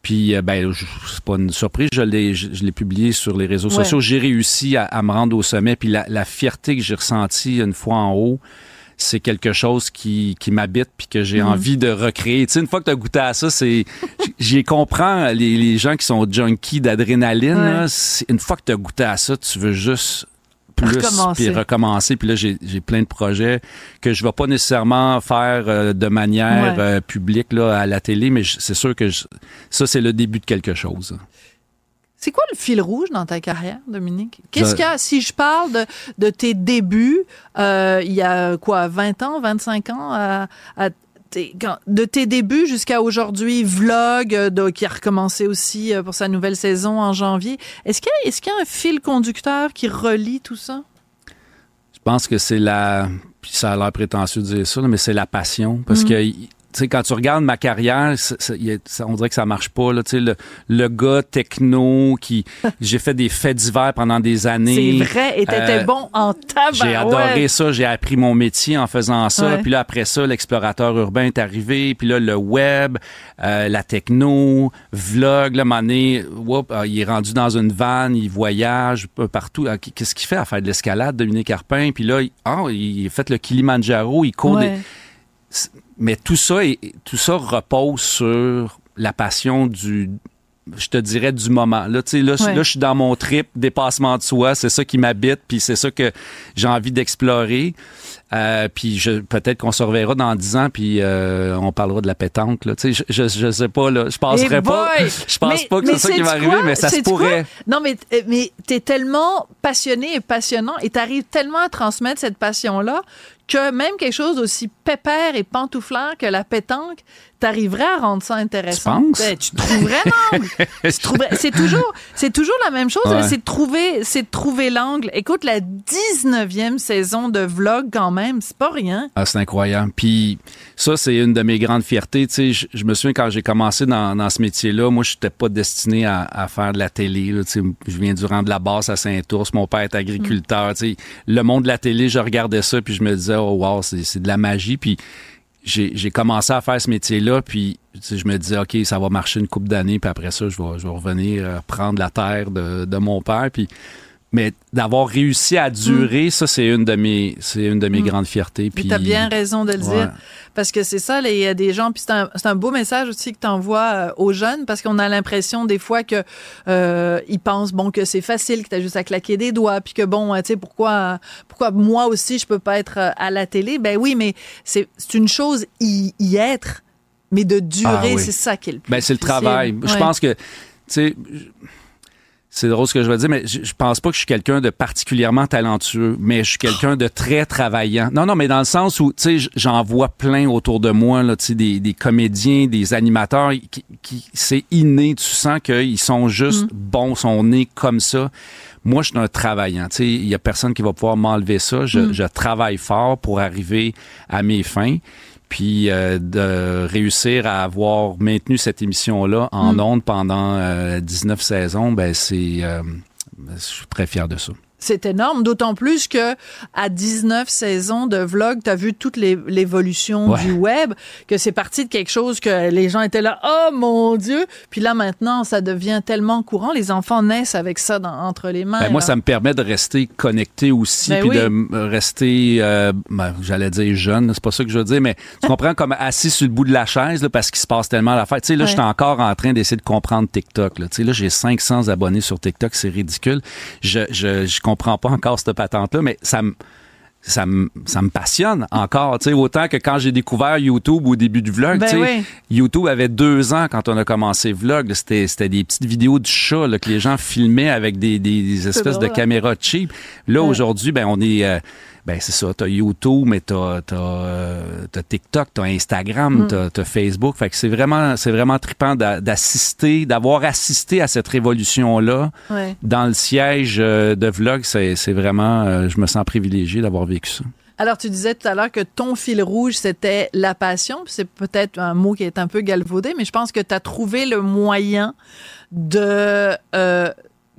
Puis, euh, ben, c'est pas une surprise, je l'ai, je, l'ai publié sur les réseaux sociaux. J'ai réussi à, me rendre au sommet. Puis la, la fierté que j'ai ressentie une fois en haut, c'est quelque chose qui, qui m'habite puis que j'ai mhm. envie de recréer. Tu sais, une fois que tu as goûté à ça, c'est j'y comprends les, les, gens qui sont junkies d'adrénaline. Une fois que tu as goûté à ça, tu veux juste plus puis recommencer puis là j'ai plein de projets que je vais pas nécessairement faire euh, de manière euh, publique là à la télé mais c'est sûr que ça c'est le début de quelque chose. C'est quoi le fil rouge dans ta carrière, Dominique? Qu'est-ce qu'il y a, si je parle de, de tes débuts, euh, il y a quoi, 20 ans, 25 ans, à, de tes débuts jusqu'à aujourd'hui, Vlog, euh, qui a recommencé aussi euh, pour sa nouvelle saison en janvier, est-ce qu'il y, est qu'il y, a un fil conducteur qui relie tout ça? Je pense que c'est la... Puis ça a l'air prétentieux de dire ça, mais c'est la passion. Parce mm. que sais, quand tu regardes ma carrière, on dirait que ça marche pas. Là, le, le gars techno qui... j'ai fait des faits divers pendant des années. C'est vrai, et t'étais euh, bon en tabac. J'ai adoré ça. J'ai appris mon métier en faisant ça. Puis là, après ça, l'explorateur urbain est arrivé. Puis là, le web, euh, la techno, vlog. Là, mané, euh, il est rendu dans une van, il voyage partout. Qu'est-ce qu'il fait à faire de l'escalade, Dominique Carpin? Puis là, il, oh, il fait le Kilimanjaro, il court des mais tout ça, tout ça repose sur la passion du, je te dirais du moment. Là, tu sais, là, là, je suis dans mon trip dépassement de soi. C'est ça qui m'habite, puis c'est ça que j'ai envie d'explorer. Euh, puis je, peut-être qu'on se reverra dans dix ans, puis euh, on parlera de la pétanque. Là. Tu sais, je, je, sais pas, là. Je penserais pas. Je pense pas que c'est ça qui va arriver, mais ça se pourrait. Non, mais, mais t'es tellement passionné et passionnant et t'arrives tellement à transmettre cette passion-là que même quelque chose aussi pépère et pantouflard que la pétanque, t'arriverais à rendre ça intéressant. Tu penses? Ben, tu trouverais l'angle. c'est toujours, c'est toujours la même chose. C'est de trouver, c'est de trouver l'angle. Écoute, la 19e saison de vlog quand même, c'est pas rien. Ah, c'est incroyable. Puis ça, c'est une de mes grandes fiertés. Tu sais, je, me souviens quand j'ai commencé dans, dans ce métier-là, moi, je n'étais pas destiné à, à, faire de la télé. Là, tu sais, je viens du rang de la basse à Saint-Ours. Mon père est agriculteur. Tu sais, le monde de la télé, je regardais ça puis je me disais, oh wow, c'est de la magie. Puis j'ai commencé à faire ce métier-là, puis je me disais, OK, ça va marcher une couple d'années, puis après ça, je vais, je vais revenir euh, prendre la terre de, de mon père. Puis mais d'avoir réussi à durer, mm. ça, c'est une de mes, c'est une de mes mm. grandes fiertés. Puis tu as bien raison de le dire. Parce que c'est ça, il y a des gens, puis c'est un, un, beau message aussi que tu envoies euh, aux jeunes, parce qu'on a l'impression des fois que euh, ils pensent, bon, que c'est facile, que tu as juste à claquer des doigts, puis que bon, tu sais, pourquoi, pourquoi moi aussi, je peux pas être euh, à la télé? Ben oui, mais c'est une chose y, y, être, mais de durer, ah c'est ça qui est le plus Ben c'est le travail. Je pense que, tu sais c'est drôle ce que je veux dire, mais je, pense pas que je suis quelqu'un de particulièrement talentueux, mais je suis quelqu'un de très travaillant. Non, non, mais dans le sens où, tu sais, j'en vois plein autour de moi, là, tu sais, des, des, comédiens, des animateurs, qui, qui c'est inné, tu sens qu'ils sont juste mm. bons, sont nés comme ça. Moi, je suis un travaillant. Tu sais, il y a personne qui va pouvoir m'enlever ça. Je, mm. je travaille fort pour arriver à mes fins puis euh, de réussir à avoir maintenu cette émission-là en mm. ondes pendant 19 euh, saisons, ben c'est, euh, je suis très fier de ça. C'est énorme, d'autant plus que à 19 saisons de vlog, tu as vu toute l'évolution du web, que c'est parti de quelque chose que les gens étaient là, oh mon Dieu, puis là maintenant, ça devient tellement courant, les enfants naissent avec ça entre les mains. Ben, moi, ça me permet de rester connecté aussi, ben puis de rester, euh, ben, j'allais dire jeune, c'est pas ça que je veux dire, mais tu comprends, comme assis sur le bout de la chaise, là, parce qu'il se passe tellement l'affaire. Tu sais, là, je suis encore en train d'essayer de comprendre TikTok. Là. Tu sais, là, j'ai 500 abonnés sur TikTok, c'est ridicule. Je, je, je comprends pas encore cette patente-là, mais ça me ça me ça me passionne encore, tu sais, autant que quand j'ai découvert YouTube au début du vlog, Ben oui. YouTube avait deux ans quand on a commencé vlog, c'était c'était des petites vidéos du chat là, que les gens filmaient avec des, des, des espèces de caméras cheap. Là aujourd'hui, ben on est euh, ben c'est ça, t'as YouTube, mais t'as t'as euh, TikTok, t'as Instagram, Mm. t'as t'as Facebook. Fait que c'est vraiment c'est vraiment trippant d'a- d'assister, d'avoir assisté à cette révolution là Ouais. dans le siège euh, de vlog. C'est vraiment, euh, je me sens privilégié d'avoir vécu ça. Alors, tu disais tout à l'heure que ton fil rouge, c'était la passion. C'est peut-être un mot qui est un peu galvaudé, mais je pense que tu as trouvé le moyen de euh,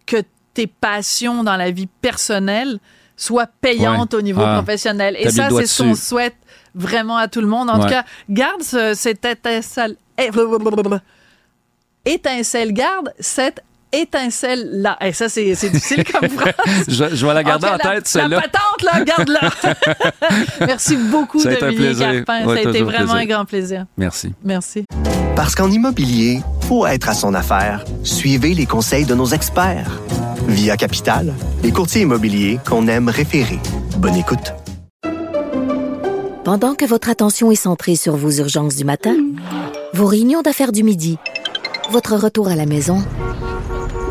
que tes passions dans la vie personnelle soient payantes Ouais. au niveau Ah, professionnel. Et ça, c'est ce qu'on souhaite vraiment à tout le monde. En tout cas, garde ce- cette étincelle. eh. Étincelle, garde cette étincelle-là. Et ça, c'est c'est difficile comme phrase. Je, je vais la garder en, tête, la, celle-là. La patente, là, garde-la. Merci beaucoup, Ça Dominique plaisir. Carpin. Ouais, ça a été vraiment plaisir. un grand plaisir. Merci. Merci. Parce qu'en immobilier, pour être à son affaire, suivez les conseils de nos experts. Via Capital, les courtiers immobiliers qu'on aime référer. Bonne écoute. Pendant que votre attention est centrée sur vos urgences du matin, vos réunions d'affaires du midi, votre retour à la maison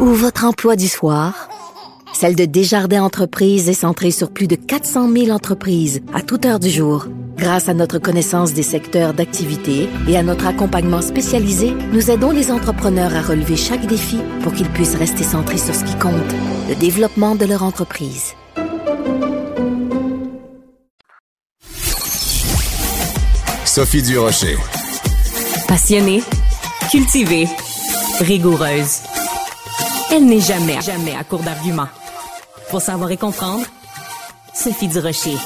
ou votre emploi du soir, celle de Desjardins Entreprises est centrée sur plus de 400 000 entreprises à toute heure du jour. Grâce à notre connaissance des secteurs d'activité et à notre accompagnement spécialisé, nous aidons les entrepreneurs à relever chaque défi pour qu'ils puissent rester centrés sur ce qui compte, le développement de leur entreprise. Sophie Durocher. Passionnée, cultivée, rigoureuse. Elle n'est jamais, jamais à court d'arguments. Pour savoir et comprendre, Sophie Durocher.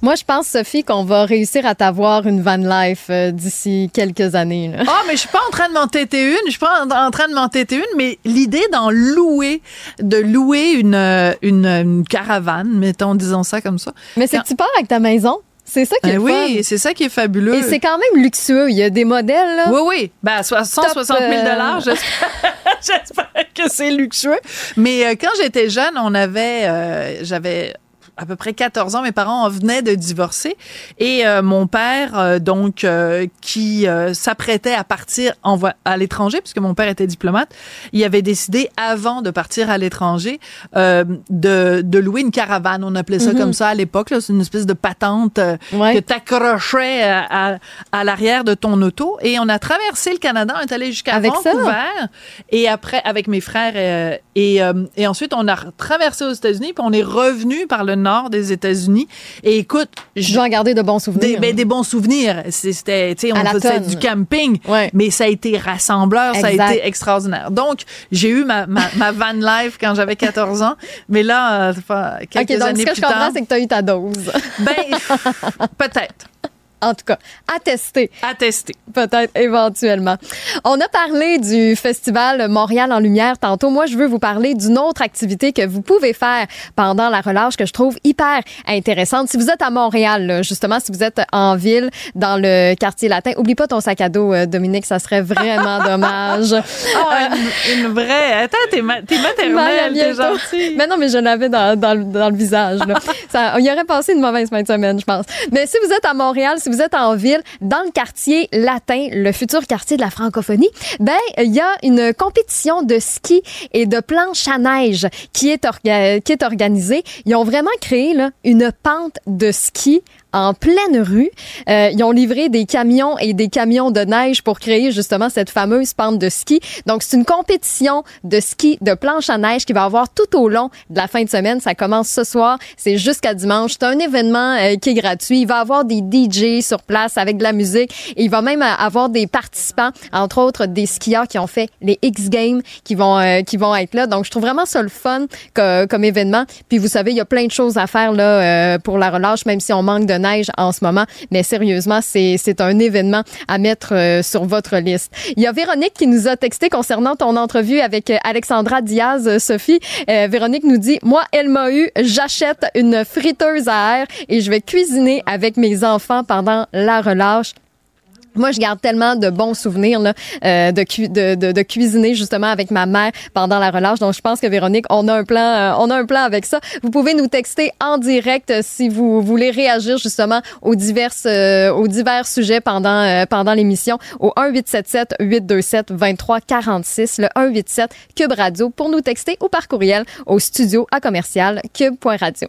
Moi, je pense, Sophie, qu'on va réussir à t'avoir une van life euh, d'ici quelques années. là. Ah, mais je suis pas en train de m'entêter une. Je suis pas en, en train de m'entêter une, mais l'idée d'en louer, de louer une, euh, une, une caravane, mettons, disons ça comme ça. Mais c'est que tu pars avec ta maison? C'est ça qui est Ben le oui, c'est ça qui est fabuleux. Et c'est quand même luxueux. Il y a des modèles, là. Oui, oui. Ben, so- 160 000 euh, j'espère, j'espère que c'est luxueux. Mais euh, quand j'étais jeune, on avait, euh, j'avais à peu près 14 ans, mes parents venaient de divorcer et euh, mon père, euh, donc, euh, qui s'apprêtait à partir en à l'étranger, puisque mon père était diplomate, il avait décidé, avant de partir à l'étranger, de, de louer une caravane. On appelait ça Mhm. comme ça à l'époque. C'est une espèce de patente Ouais. que t'accrochais à, à, à l'arrière de ton auto. Et on a traversé le Canada, on est allé jusqu'à Avec ça? Vancouver. Et après, avec mes frères. et, et ensuite, on a traversé aux États-Unis, puis on est revenu par le nord des États-Unis. Et écoute, Je dois en garder de bons des, souvenirs. ben, des bons souvenirs. C'était, tu sais, on faisait du camping, Ouais. mais ça a été rassembleur, ça a été extrauraudinaire. Donc, j'ai eu ma, ma, ma van life quand j'avais 14 ans, mais là, euh, c'est pas- quelques OK, donc années ce que plus je comprends, tard, c'est que tu as eu ta dose. ben, peut-être, en tout cas, à tester. à tester. Peut-être éventuellement. On a parlé du festival Montréal en lumière tantôt. Moi, je veux vous parler d'une autre activité que vous pouvez faire pendant la relâche que je trouve hyper intéressante. Si vous êtes à Montréal, là, justement, si vous êtes en ville, dans le quartier latin, oublie pas ton sac à dos, euh, Dominique, ça serait vraiment dommage. Ah, une, une vraie. Attends, t'es, ma- t'es maternelle, t'es gentille. Mais non, mais je l'avais dans, dans, le- dans le visage. Là. Ça, il y aurait passé une mauvaise fin de semaine, je pense. Mais si vous êtes à Montréal, si vous êtes en ville, dans le quartier latin, le futur quartier de la francophonie, ben il y a une compétition de ski et de planche à neige qui est, qui est organisée. Ils ont vraiment créé une pente de ski en pleine rue. Euh, ils ont livré des camions et des camions de neige pour créer justement cette fameuse pente de ski. Donc, c'est une compétition de ski de planche à neige qui va avoir tout au long de la fin de semaine. Ça commence ce soir, c'est jusqu'à dimanche. C'est un événement euh, qui est gratuit. Il va avoir des DJ sur place avec de la musique. Et il va même euh, avoir des participants, entre autres des skieurs qui ont fait les X Games qui vont euh, qui vont être là. Donc, je trouve vraiment ça le fun co- comme événement. Puis, vous savez, il y a plein de choses à faire là euh, pour la relâche, même si on manque de en ce moment. Mais sérieusement, c'est un événement à mettre euh, sur votre liste. Il y a Véronique qui nous a texté concernant ton entrevue avec euh, Alexandra Diaz, euh, Sophie. Véronique nous dit, moi, elle m'a eu, j'achète une friteuse à air et je vais cuisiner avec mes enfants pendant la relâche. Moi, je garde tellement de bons souvenirs là, euh, de, cuisiner justement avec ma mère pendant la relâche. Donc, je pense que Véronique, on a un plan, euh, on a un plan avec ça. Vous pouvez nous texter en direct euh, si vous voulez réagir justement aux divers, aux divers sujets pendant pendant l'émission au 1877 827 2346 le 187 Cube Radio pour nous texter ou par courriel au studio à commercial cube.radio.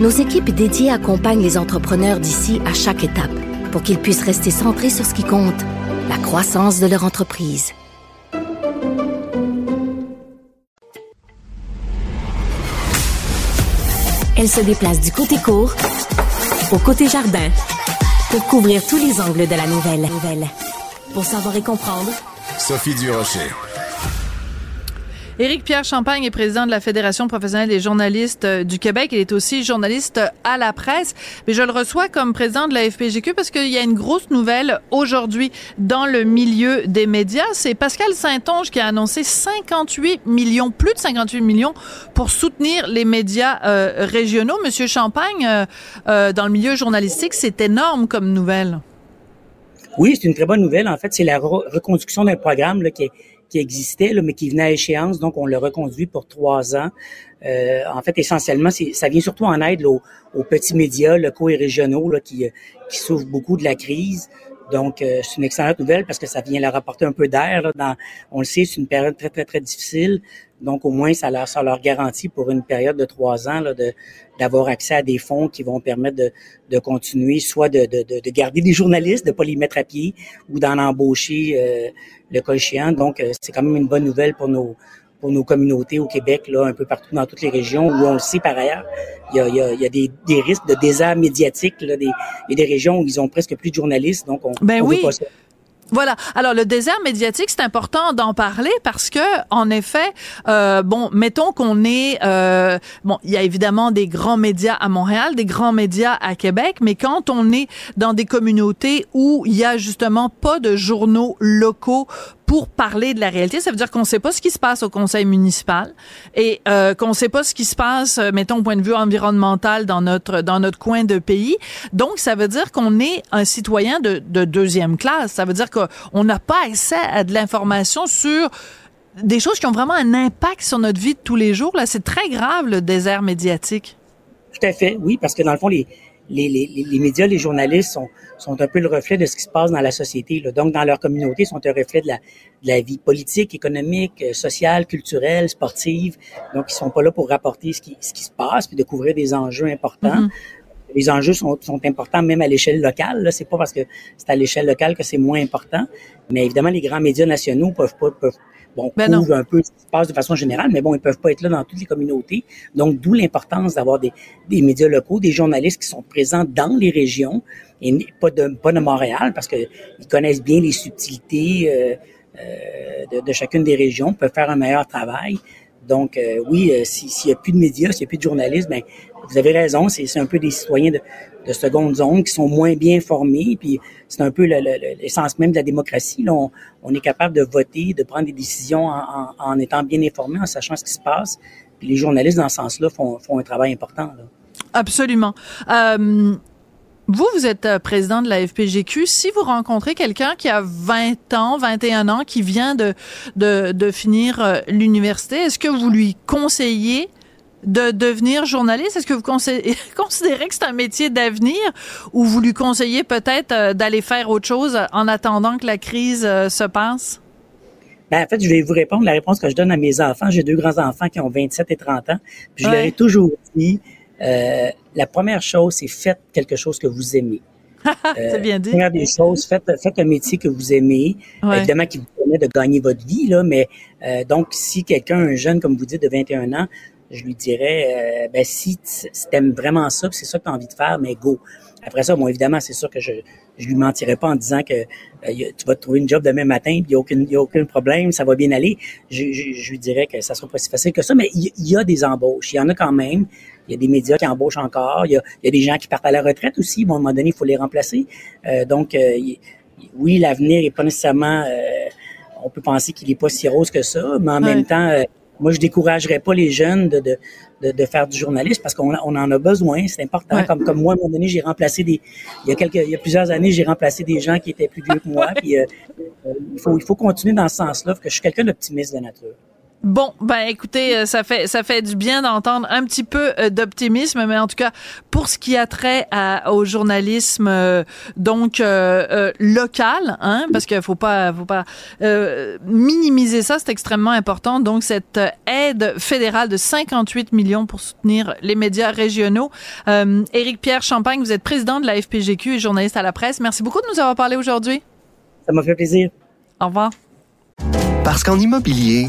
nos équipes dédiées accompagnent les entrepreneurs d'ici à chaque étape pour qu'ils puissent rester centrés sur ce qui compte, la croissance de leur entreprise. Elle se déplace du côté court au côté jardin pour couvrir tous les angles de la nouvelle. Pour savoir et comprendre, Sophie Durocher. Éric Pierre Champagne est président de la Fédération professionnelle des journalistes euh, du Québec. Il est aussi journaliste à la presse. Mais je le reçois comme président de la FPGQ parce qu'il y a une grosse nouvelle aujourd'hui dans le milieu des médias. C'est Pascal Saint-Onge qui a annoncé 58 millions, plus de 58 millions pour soutenir les médias euh, régionaux. Monsieur Champagne, euh, dans le milieu journalistique, c'est énorme comme nouvelle. Oui, c'est une très bonne nouvelle. En fait, c'est la reconduction d'un programme là, qui est qui existait, là, mais qui venait à échéance, donc on le reconduit pour trois ans. Euh, en fait, essentiellement, ça vient surtout en aide aux, petits médias locaux et régionaux là, qui, qui souffrent beaucoup de la crise. Donc, euh, c'est une excellente nouvelle parce que ça vient leur apporter un peu d'air. On le sait, c'est une période très, très, très difficile. Donc, au moins, ça leur, ça leur garantit pour une période de trois ans d'avoir accès à des fonds qui vont permettre de, de continuer, soit de, de, de, garder des journalistes, de pas les mettre à pied, ou d'en embaucher euh, le cas échéant. Donc, euh, c'est quand même une bonne nouvelle pour nos pour nos communautés au Québec, là, un peu partout dans toutes les régions, où on le sait par ailleurs, il y a, il y a, il y a des, des, risques de désert médiatique. Là, des, a des régions où ils ont presque plus de journalistes, donc on, ben oui. Veut pas voilà. Alors le désert médiatique, c'est important d'en parler parce que, en effet, euh, bon, mettons qu'on est, euh, bon, il y a évidemment des grands médias à Montréal, des grands médias à Québec, mais quand on est dans des communautés où il y a justement pas de journaux locaux pour parler de la réalité. Ça veut dire qu'on ne sait pas ce qui se passe au conseil municipal et euh, qu'on ne sait pas ce qui se passe, euh, mettons, au point de vue environnemental dans notre dans notre coin de pays. Donc, ça veut dire qu'on est un citoyen de, de deuxième classe. Ça veut dire qu'on n'a pas accès à de l'information sur des choses qui ont vraiment un impact sur notre vie de tous les jours. Là, c'est très grave le désert médiatique. Tout à fait, oui, parce que dans le fond, les, les, les, les, médias, les journalistes sont, sont un peu le reflet de ce qui se passe dans la société. Là. Donc, dans leur communauté, sont un reflet de la, de la vie politique, économique, euh, sociale, culturelle, sportive. Donc, ils sont pas là pour rapporter ce qui, ce qui se passe puis de couvrir des enjeux importants. Mm-hmm. Les enjeux sont, sont, importants même à l'échelle locale. C'est pas parce que c'est à l'échelle locale que c'est moins important. Mais évidemment, les grands médias nationaux peuvent pas, peuvent, bon, ben un peu ce qui se passe de façon générale, mais bon, ils peuvent pas être là dans toutes les communautés. Donc, d'où l'importance d'avoir des, des médias locaux, des journalistes qui sont présents dans les régions et pas de, pas de Montréal parce que ils connaissent bien les subtilités euh, euh, de, de, chacune des régions, peuvent faire un meilleur travail. Donc, euh, oui, euh, s'il n'y a plus de médias, s'il n'y a plus de journalistes, ben, vous avez raison, c'est un peu des citoyens de, de, seconde zone qui sont moins bien formés, puis c'est un peu l'essence même de la démocratie. On, est capable de voter, de prendre des décisions en, étant bien informé, en sachant ce qui se passe. Puis les journalistes, dans ce sens-là, font, un travail important. Absolument. Euh, vous, vous êtes euh, président de la FPGQ. Si vous rencontrez quelqu'un qui a 20 ans, 21 ans, qui vient de, de, de finir euh, l'université, est-ce que vous lui conseillez de devenir journaliste? Est-ce que vous considérez que c'est un métier d'avenir ou vous lui conseillez peut-être euh, d'aller faire autre chose en attendant que la crise se passe? Ben, en fait, je vais vous répondre la réponse que je donne à mes enfants. J'ai deux grands-enfants qui ont 27 et 30 ans. Puis je leur ai toujours dit, euh, la première chose, c'est faites quelque chose que vous aimez. c'est bien dit. Première des choses, faites, faites un métier que vous aimez, évidemment qui vous permet de gagner votre vie, là, mais euh, donc si quelqu'un, un jeune, comme vous dites, de 21 ans, je lui dirais, euh, ben si t'aimes vraiment ça, c'est ça que tu as envie de faire, mais go. Après ça, bon, évidemment, c'est sûr que je je lui mentirais pas en disant que euh, tu vas te trouver une job demain matin, il n'y a, aucun, y a aucun problème, ça va bien aller. Je, je, lui dirais que ça sera pas si facile que ça, mais il y, a des embauches. Il y en a quand même. Il y a des médias qui embauchent encore. Il y a, y a, des gens qui partent à la retraite aussi. Bon, à un moment donné, il faut les remplacer. Euh, donc, euh, oui, l'avenir est pas nécessairement... on peut penser qu'il est pas si rose que ça, mais en même temps moi, je découragerais pas les jeunes de, de, de, de faire du journalisme parce qu'on on en a besoin. C'est important. Comme, comme moi, à un moment donné, j'ai remplacé des. Il y a quelques, il y a plusieurs années, j'ai remplacé des gens qui étaient plus vieux que moi. Puis, euh, euh, il faut, il faut continuer dans ce sens-là, que je suis quelqu'un d'optimiste de nature. Bon, ben écoutez, euh, ça fait ça fait du bien d'entendre un petit peu euh, d'optimisme, mais en tout cas pour ce qui a trait au journalisme euh, donc local, hein, parce qu'il faut pas faut pas minimiser ça, c'est extrêmement important. Donc cette aide fédérale de 58 millions pour soutenir les médias régionaux. Éric Pierre Champagne, vous êtes président de la FPGQ et journaliste à la presse. Merci beaucoup de nous avoir parlé aujourd'hui. Ça m'a fait plaisir. Au revoir. Parce qu'en immobilier,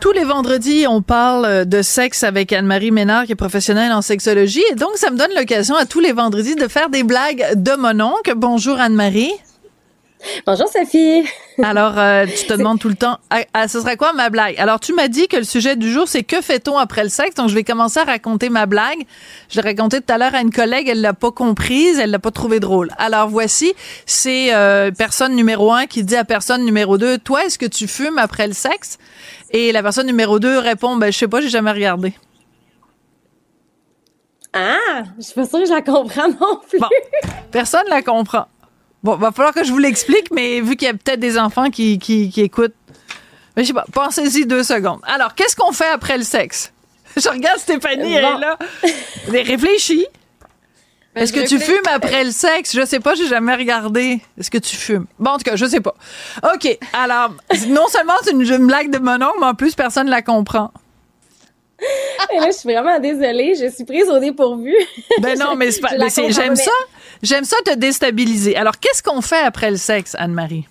Tous les vendredis, on parle de sexe avec Anne-Marie Ménard, qui est professionnelle en sexologie. Et donc, ça me donne l'occasion à tous les vendredis de faire des blagues de mon oncle. Bonjour Anne-Marie. Bonjour Sophie. Alors, euh, tu te demandes tout le temps, ah, ah, ce serait quoi ma blague? Alors, tu m'as dit que le sujet du jour, c'est que fait-on après le sexe? Donc, je vais commencer à raconter ma blague. Je l'ai racontée tout à l'heure à une collègue, elle l'a pas comprise, elle l'a pas trouvé drôle. Alors, voici, c'est euh, personne numéro un qui dit à personne numéro deux, toi, est-ce que tu fumes après le sexe? Et la personne numéro 2 répond, ben, je sais pas, j'ai jamais regardé. Ah, je suis pas sûre que je la comprends non plus. Bon, personne la comprend. Bon, va falloir que je vous l'explique, mais vu qu'il y a peut-être des enfants qui, qui, écoutent, mais je sais pas, pensez-y deux secondes. Alors, qu'est-ce qu'on fait après le sexe? Je regarde Stéphanie, elle est là. Réfléchis. Ben, Est-ce que tu fumes après le sexe? Je sais pas, j'ai jamais regardé. Est-ce que tu fumes? Bon, en tout cas, je sais pas. OK. Alors, non seulement c'est une, blague de mon oncle, mais en plus, personne ne la comprend. Et là, je suis vraiment désolée. Je suis prise au dépourvu. Ben non, mais, j'aime ça. J'aime ça te déstabiliser. Alors, qu'est-ce qu'on fait après le sexe, Anne-Marie?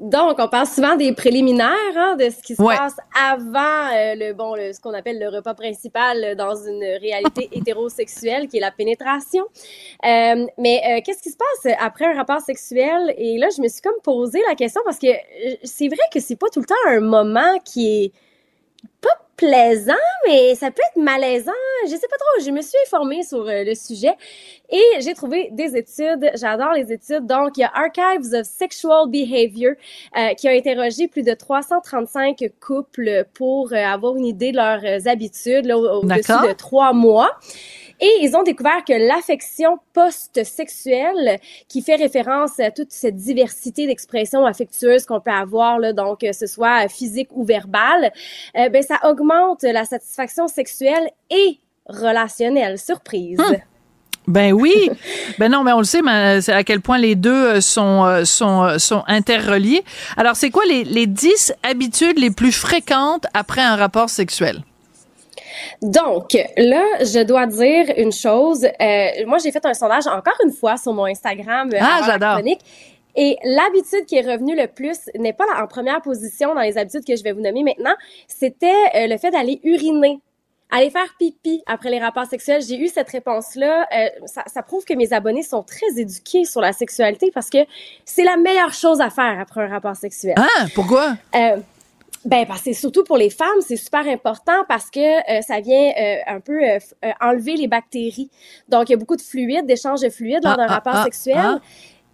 Donc, on parle souvent des préliminaires, hein, de ce qui se passe avant euh, le bon, le, ce qu'on appelle le repas principal dans une réalité hétérosexuelle, qui est la pénétration. Euh, mais euh, qu'est-ce qui se passe après un rapport sexuel? Et là, je me suis comme posé la question parce que c'est vrai que c'est pas tout le temps un moment qui est plaisant, mais ça peut être malaisant. Je sais pas trop. Je me suis informée sur euh, le sujet et j'ai trouvé des études. J'adore les études. Donc, il y a Archives of Sexual Behavior euh, qui a interrogé plus de 335 couples pour euh, avoir une idée de leurs habitudes au-dessus de trois mois. Et ils ont découvert que l'affection post-sexuelle, qui fait référence à toute cette diversité d'expressions affectueuses qu'on peut avoir, là, donc que ce soit physique ou verbale, euh, ben ça augmente la satisfaction sexuelle et relationnelle. Surprise. Hmm. Ben oui. ben non, mais on le sait, mais à quel point les deux euh, sont, euh, sont, sont interreliés. Alors, c'est quoi les, les 10 habitudes les plus fréquentes après un rapport sexuel? Donc, là, je dois dire une chose. Euh, moi, j'ai fait un sondage encore une fois sur mon Instagram. Euh, ah, j'adore. Et l'habitude qui est revenue le plus n'est pas en première position dans les habitudes que je vais vous nommer maintenant. C'était euh, le fait d'aller uriner aller faire pipi après les rapports sexuels. J'ai eu cette réponse-là. ça, ça, prouve que mes abonnés sont très éduqués sur la sexualité parce que c'est la meilleure chose à faire après un rapport sexuel. Ah, pourquoi? Euh, ben parce que surtout pour les femmes, c'est super important parce que euh, ça vient euh, un peu euh, enlever les bactéries. Donc il y a beaucoup de fluides, d'échanges de fluides lors ah, d'un ah, rapport ah, sexuel.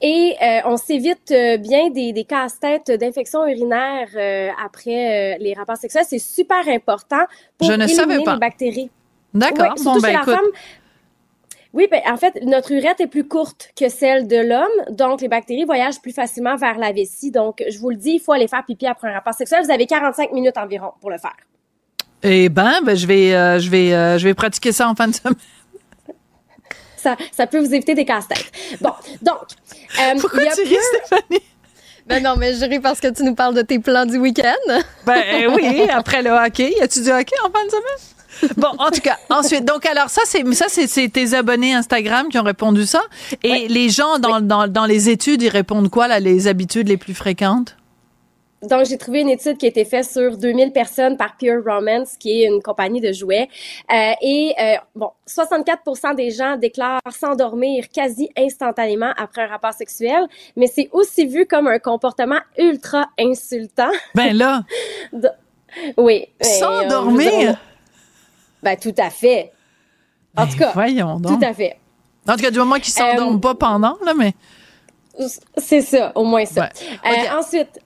Et on s'évite bien des, des casse-têtes d'infections urinaires après les rapports sexuels. C'est super important pour Je ne éliminer savais pas. les bactéries. D'accord. Ouais, bon, ben chez la écoute. femme. Oui, ben, en fait, notre urette est plus courte que celle de l'homme, donc les bactéries voyagent plus facilement vers la vessie. Donc, je vous le dis, il faut aller faire pipi après un rapport sexuel. Vous avez 45 minutes environ pour le faire. Eh ben, ben je vais, euh, je vais, euh, je vais pratiquer ça en fin de semaine. Ça, ça peut vous éviter des casse-têtes. Bon, donc, euh, Pourquoi il y a tu ris, Stéphanie? Ben non, mais je ris parce que tu nous parles de tes plans du week-end. Ben oui, après le hockey. Y a-tu du hockey en fin de semaine? Bon, en tout cas, ensuite, donc alors ça, c'est ça, c'est tes abonnés Instagram qui ont répondu ça. Et les gens dans, dans, dans les études, ils répondent quoi, là, les habitudes les plus fréquentes? Donc, j'ai trouvé une étude qui a été faite sur 2000 personnes par Pure Romance, qui est une compagnie de jouets. Euh, et, euh, bon, 64% des gens déclarent s'endormir quasi instantanément après un rapport sexuel, mais c'est aussi vu comme un comportement ultra insultant. Ben là, oui. S'endormir? je veux dire, on- Ben, tout à fait. En tout cas, voyons donc. tout à fait. En tout cas, du moment qu'ils s'endorment Euh, pas pendant, là, mais. C'est ça, au moins ça. Ouais. Euh, ensuite,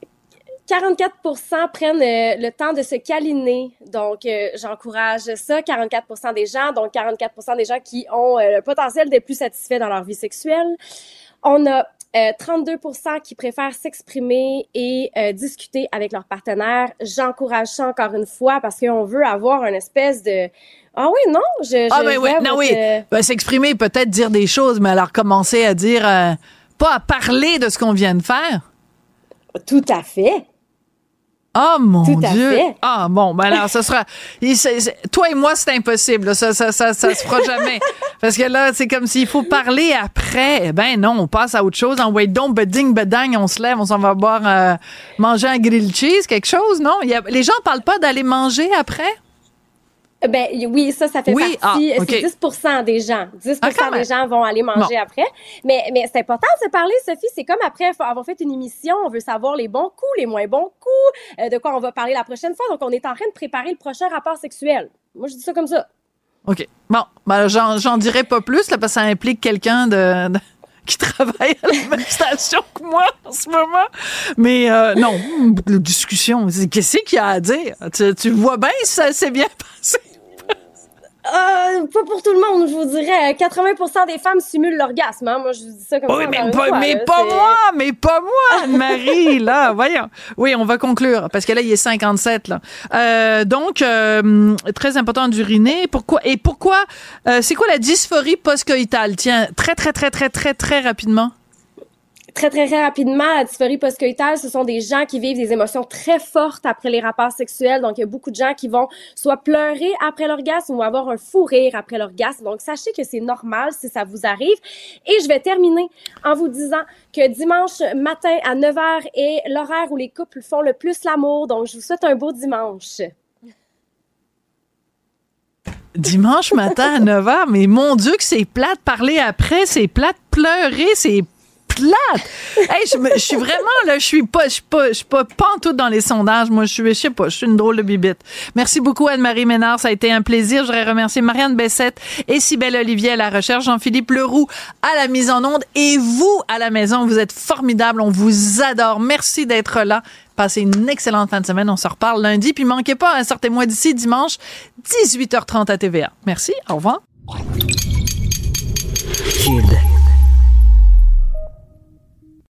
44% prennent euh, le temps de se câliner. Donc, euh, j'encourage ça. 44% des gens, donc 44% des gens qui ont euh, le potentiel d'être plus satisfaits dans leur vie sexuelle. On a euh, 32% qui préfèrent s'exprimer et euh, discuter avec leur partenaire. J'encourage ça encore une fois parce qu'on veut avoir une espèce de... Ah oui, non, je... Ah je ben oui, non oui. euh, Ben, s'exprimer, peut-être dire des choses, mais alors commencer à dire, euh, pas à parler de ce qu'on vient de faire? Tout à fait. Oh mon Tout à Dieu! fait. Ah bon, ben alors ça sera. il- toi et moi, c'est impossible. là. Ça, ça, ça, ça se fera jamais. Parce que là, c'est comme s'il faut parler après. Eh Ben non, on passe à autre chose. En wait donc, beding, bedang, on se lève, on s'en va boire, euh, manger un grilled cheese, quelque chose, non? Il y a- les gens parlent pas d'aller manger après? Ben y- oui, ça, ça fait Oui, partie. ah, ok. C'est 10% des gens. 10 Ah, des gens vont aller manger Bon. après. Mais, mais c'est important de se parler, Sophie. C'est comme après avoir fait une émission, on veut savoir les bons coups, les moins bons coups, euh, de quoi on va parler la prochaine fois. Donc, on est en train de préparer le prochain rapport sexuel. Moi, je dis ça comme ça. OK. Bon, ben, j'en, dirai pas plus, là, parce que ça implique quelqu'un de, de- qui travaille à la même station que moi en ce moment. Mais euh, non, discussion. C'est- Qu'est-ce qu'il y a à dire? Tu, tu vois bien si ça s'est bien passé. Euh, pas pour tout le monde, je vous dirais. 80% des femmes simulent l'orgasme. Hein? Moi, je vous dis ça comme Oui, ça. mais pas, fois, mais là. pas moi, mais pas moi, Anne-Marie, là, voyons. Oui, on va conclure, parce que là, il est 57, là. Euh, donc, euh, très important d'uriner. Pourquoi, et pourquoi, euh, c'est quoi la dysphorie post-coïtale? Tiens, très, très, très, très, très, très rapidement. Très, très, très rapidement, la dysphorie postcoïtale, ce sont des gens qui vivent des émotions très fortes après les rapports sexuels. Donc, il y a beaucoup de gens qui vont soit pleurer après l'orgasme ou avoir un fou rire après l'orgasme. Donc, sachez que c'est normal si ça vous arrive. Et je vais terminer en vous disant que dimanche matin à 9h est l'horaire où les couples font le plus l'amour. Donc, je vous souhaite un beau dimanche. Dimanche matin à 9h, mais mon Dieu que c'est plate parler après, c'est plate pleurer, c'est plate. Je, suis vraiment là, je suis pas, je suis pas, je pas, tout dans les sondages. Moi, je suis, je sais pas, je suis une drôle de bibite. Merci beaucoup Anne-Marie Ménard, ça a été un plaisir. Je voudrais remercier Marianne Bessette et Cybelle Olivier à la recherche, Jean-Philippe Leroux à la mise en onde et vous à la maison, vous êtes formidables, on vous adore. Merci d'être là. Passez une excellente fin de semaine. On se reparle lundi. Puis manquez pas, hein, sortez-moi d'ici dimanche, 18h30 à TVA. Merci. Au revoir.